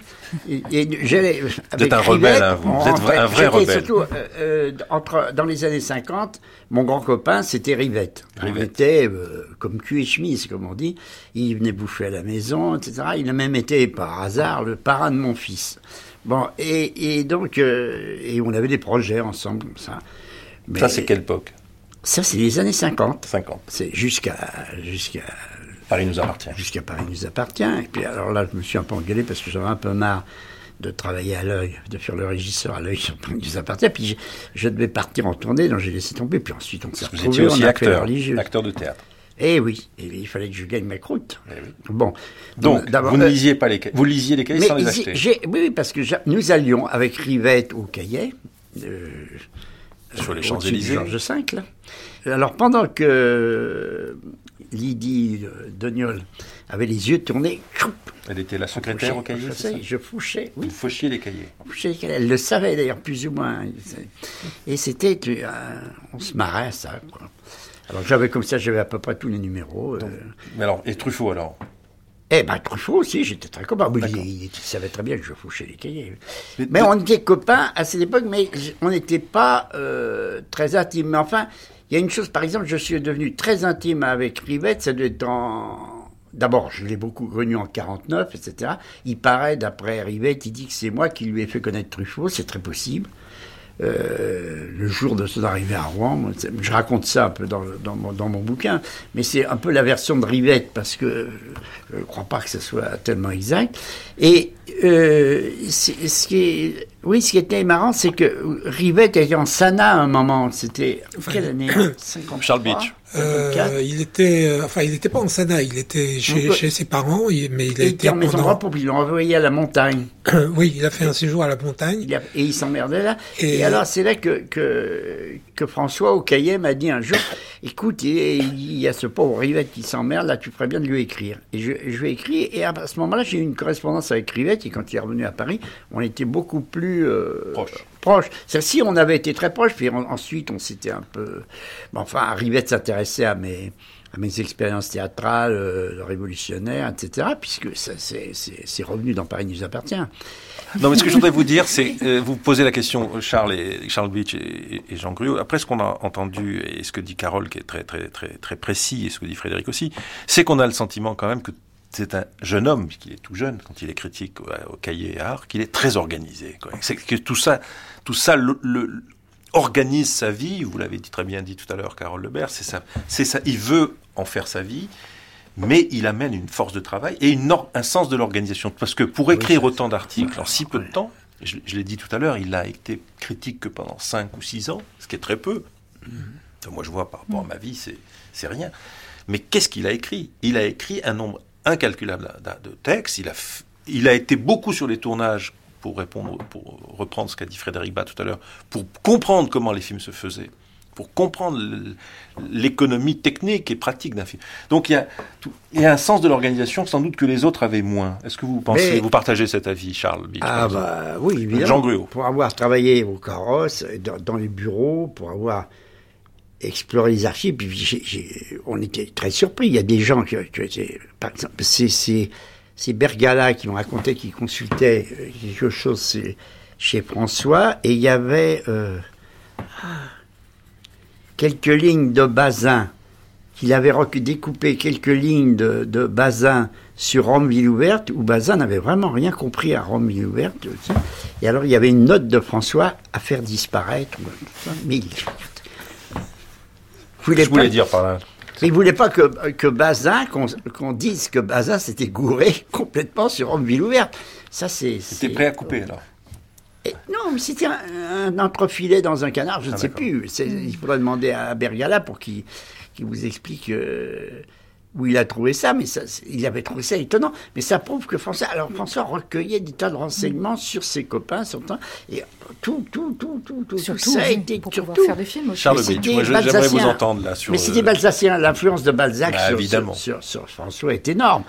Et, j'allais. Vous êtes un rebelle, hein, vous. êtes un vrai rebelle. Surtout, euh, euh, entre, dans les années 50, mon grand copain, c'était Rivette. Rivette. Il était euh, comme cul et chemise, comme on dit. Il venait bouffer à la maison, etc. Il a même été, par hasard, le parrain de mon fils. Bon, et, et donc, et on avait des projets ensemble, comme ça. Mais, ça, c'est quelle époque? Ça, c'est les années 50. 50. C'est jusqu'à jusqu'à Paris nous appartient. Jusqu'à Paris nous appartient. Et puis alors là, je me suis un peu engueulé parce que j'avais un peu marre de travailler à l'œil, de faire le régisseur à l'œil sur Paris nous appartient. Puis je, devais partir en tournée, donc j'ai laissé tomber. Puis ensuite, on s'est. Vous étiez aussi acteur, acteur de théâtre. Eh oui, et il fallait que je gagne ma croûte. Eh bon, donc, vous ne euh, lisiez pas les cahiers, vous lisiez les cahiers sans les acheter. Oui, parce que nous allions avec Rivette au cahier. Euh, sur les Champs-Élysées. Georges V, là. Alors pendant que Lydie euh, Doniol avait les yeux tournés. Elle était la secrétaire au cahier Je fouchais, oui. Vous fauchiez les cahiers. Elle le savait d'ailleurs, plus ou moins. Et c'était. Euh, on se marrait à ça, Alors j'avais comme ça, j'avais à peu près tous les numéros. Euh. Mais alors, et Truffaut alors? Eh ben, Truffaut aussi, j'étais très copain. Il, savait très bien que je fouchais les cahiers. Mais, on était copains à cette époque, mais on n'était pas très intimes. Mais enfin, il y a une chose, par exemple, je suis devenu très intime avec Rivette, ça doit être en... D'abord, je l'ai beaucoup connu en 49, etc. Il paraît, d'après Rivette, il dit que c'est moi qui lui ai fait connaître Truffaut, c'est très possible. Euh, le jour de son arrivée à Rouen. Je raconte ça un peu dans, dans, mon, dans mon, bouquin, mais c'est un peu la version de Rivette parce que je ne crois pas que ce soit tellement exact. Et euh, ce qui est, oui, ce qui était marrant, c'est que Rivette était en Sana à un moment. C'était quelle année? Charles Beach. Euh, il était, euh, enfin, il n'était pas en Sana, il était chez, chez ses parents, mais il a été en maison pendant... ils l'ont envoyé à la montagne. oui, il a fait un séjour à la montagne. et il s'emmerdait là. Et... alors, c'est là que, que, que François au cahier m'a dit un jour, écoute, il y a ce pauvre Rivette qui s'emmerde, là, tu ferais bien de lui écrire. Et je, je lui ai écrit, et à ce moment-là, j'ai eu une correspondance avec Rivette, et quand il est revenu à Paris, on était beaucoup plus euh, proches proche. Si on avait été très proche, puis ensuite on s'était un peu. Enfin, Rivette s'intéressait à mes, à mes expériences théâtrales, euh, révolutionnaires, etc., puisque c'est revenu dans Paris nous appartient. Non, mais ce que je voudrais vous dire, c'est euh, vous posez la question, Charles et Charles Beach et, Jean Gruot. Après, ce qu'on a entendu et ce que dit Carole, qui est très très très très précis, et ce que dit Frédéric aussi, c'est qu'on a le sentiment quand même que c'est un jeune homme, puisqu'il est tout jeune, quand il est critique au, cahier art, qu'il est très organisé. C'est que tout ça, tout ça le, organise sa vie. Vous l'avez dit très bien dit tout à l'heure, Carole Lebert. C'est ça, c'est ça. Il veut en faire sa vie, mais il amène une force de travail et une un sens de l'organisation. Parce que pour écrire autant d'articles en si peu de temps, je, l'ai dit tout à l'heure, il a été critique que pendant 5 ou 6 ans, ce qui est très peu. Mm-hmm. moi, je vois par rapport à ma vie, c'est rien. Mais qu'est-ce qu'il a écrit? Il a écrit un nombre incalculable de textes. Il a, il a été beaucoup sur les tournages pour répondre, pour reprendre ce qu'a dit Frédéric Bas tout à l'heure, pour comprendre comment les films se faisaient, pour comprendre l'économie technique et pratique d'un film. Donc il y, a, il y a un sens de l'organisation sans doute que les autres avaient moins. Est-ce que vous pensez, vous partagez cet avis, Charles Ah bah oui, évidemment. Jean Gruot. Pour avoir travaillé au carrosse, dans, les bureaux, pour avoir exploré les archives, puis on était très surpris. Il y a des gens qui, par exemple, c'est Bergala qui me racontait qu'il consultait euh, quelque chose chez François, et il y avait euh, quelques lignes de Bazin, qu'il avait découpé quelques lignes de, Bazin sur Rome ville ouverte, où Bazin n'avait vraiment rien compris à Rome ville ouverte. Et alors il y avait une note de François à faire disparaître, mais voulait Je voulais pas- dire par là. Il voulait pas que, que Bazin, qu'on qu'on dise que Bazin s'était gouré complètement sur Homme Ville ouverte. Ça, c'est. C'était prêt à couper alors. Et- Non, mais c'était un, un entrefilet dans un canard, je ne Ah, sais plus. Il faudrait demander à Bergala pour qu'il qu'il vous explique euh, où il a trouvé ça, mais ça, il avait trouvé ça étonnant. Mais ça prouve que François, alors François recueillait des tas de renseignements sur ses copains, sur temps, et tout, tout, tout, tout, tout, Surtout, tout ça a été pour surtout. pouvoir faire des films aussi. Charles Mais Beach, c'était moi j'aimerais vous Balzacien. entendre là sur. Mais c'était Balzacien, l'influence de Balzac Bah, sur, évidemment. sur, sur- sur François est énorme.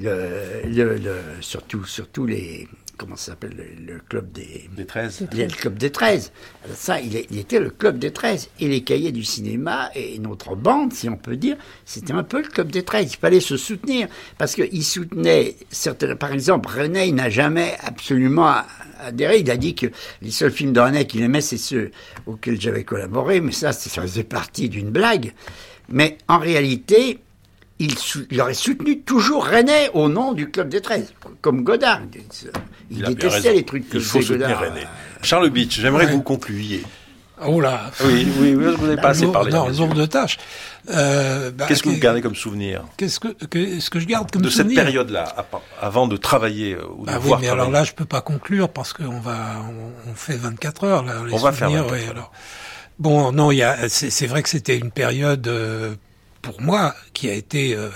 Le, le, le- surtout, surtout les. Comment ça s'appelle le, le club des. Des 13. Il y a le club des 13. Alors Ça, il, était le club des 13. Et les cahiers du cinéma et notre bande, si on peut dire, c'était un peu le club des 13. Il fallait se soutenir. Parce qu'il soutenait certaines. Par exemple, René, il n'a jamais absolument adhéré. Il a dit que les seuls films de René qu'il aimait, c'est ceux auxquels j'avais collaboré. Mais ça, ça faisait partie d'une blague. Mais en réalité, il, aurait soutenu toujours René au nom du club des 13. Comme Godard. Il, détestait les trucs que Il faut faisait soutenir Godard. René. Charles Beach, j'aimerais Ouais. que vous concluiez. Oh là Oui, oui, oui, vous n'avez pas assez parlé. Non, messieurs. de tâches. Euh, bah, Qu'est-ce que vous gardez comme souvenir Qu'est-ce que, que- ce que je garde comme de cette souvenir période-là, à- avant de travailler euh, ou de Bah oui, voir mais travailler alors là, je peux pas conclure parce qu'on va, on, on fait 24 heures là. les On va faire souvenirs, 24 ouais, heures. alors. Bon, non, il y a, c'est c'est vrai que c'était une période euh, pour moi qui a été, euh,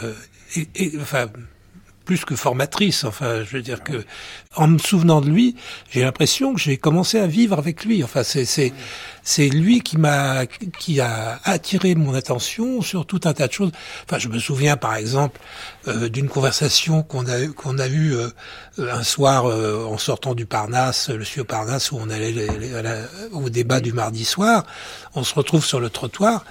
et- et- enfin, plus que formatrice. Enfin, je veux dire que, en me souvenant de lui, j'ai l'impression que j'ai commencé à vivre avec lui. Enfin, c'est c'est c'est lui qui m'a qui a attiré mon attention sur tout un tas de choses. Enfin, je me souviens par exemple euh, d'une conversation qu'on a qu'on a eue euh, un soir euh, en sortant du Parnasse, le Studio Parnasse, où on allait au débat du mardi soir. On se retrouve sur le trottoir.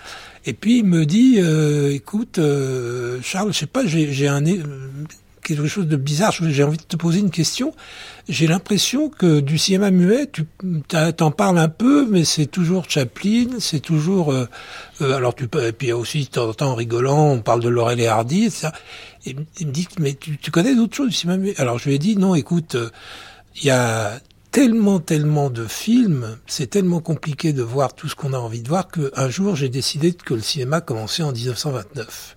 Et puis il me dit, euh, écoute, euh, Charles, je sais pas, j'ai un quelque chose de bizarre. J'ai envie de te poser une question. J'ai l'impression que du cinéma muet, tu t'en parles un peu, mais c'est toujours Chaplin, c'est toujours. euh, euh, alors tu peux. Et puis aussi, de temps en temps, en rigolant, on parle de Laurel et Hardy, etc. Et il me dit, mais tu, tu connais d'autres choses du cinéma muet? Alors je lui ai dit, non, écoute, euh, il y a tellement, tellement de films, c'est tellement compliqué de voir tout ce qu'on a envie de voir qu'un jour j'ai décidé que le cinéma commençait en 1929.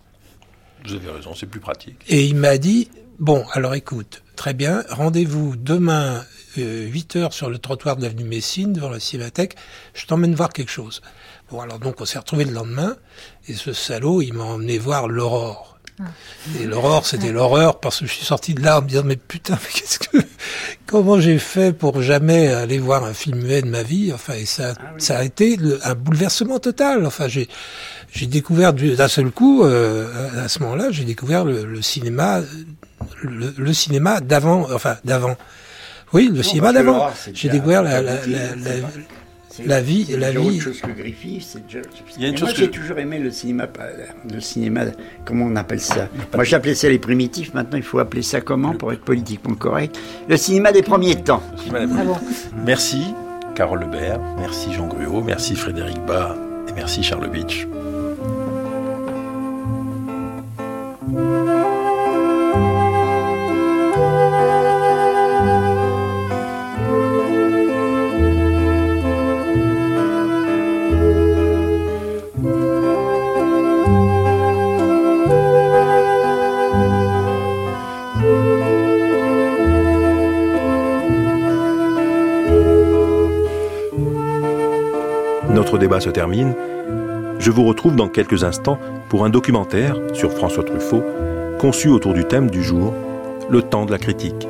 Vous avez raison, c'est plus pratique. Et il m'a dit, bon, alors écoute, très bien, rendez-vous demain, euh, 8 heures sur le trottoir de l'avenue Messine, devant la Cinémathèque, je t'emmène voir quelque chose. Bon, alors donc on s'est retrouvés le lendemain, et ce salaud, il m'a emmené voir l'aurore. Et l'aurore, c'était l'horreur, parce que je suis sorti de là en me disant, mais putain, mais qu'est-ce que, comment j'ai fait pour jamais aller voir un film muet de ma vie? Enfin, et ça, ça a été le- un bouleversement total. Enfin, j'ai, j'ai découvert du- d'un seul coup, euh, à ce moment-là, j'ai découvert le, le cinéma, le, le cinéma d'avant, enfin d'avant. Oui, le cinéma d'avant. l'horreur, J'ai découvert la, la, la, c'est la- la vie- la vie- autre chose que Griffith, c'est déjà- Il y a une chose moi, que- j'ai toujours aimé le cinéma, pas- le cinéma, comment on appelle ça? Moi, j'appelais ça les primitifs. Maintenant, il faut appeler ça comment pour être politiquement correct? Le cinéma des premiers temps. Ah bon Merci Carole Lebert, merci Jean Gruau, merci Frédéric Bas et merci Charles Beach. Débat se termine. Je vous retrouve dans quelques instants pour un documentaire sur François Truffaut, conçu autour du thème du jour, le temps de la critique.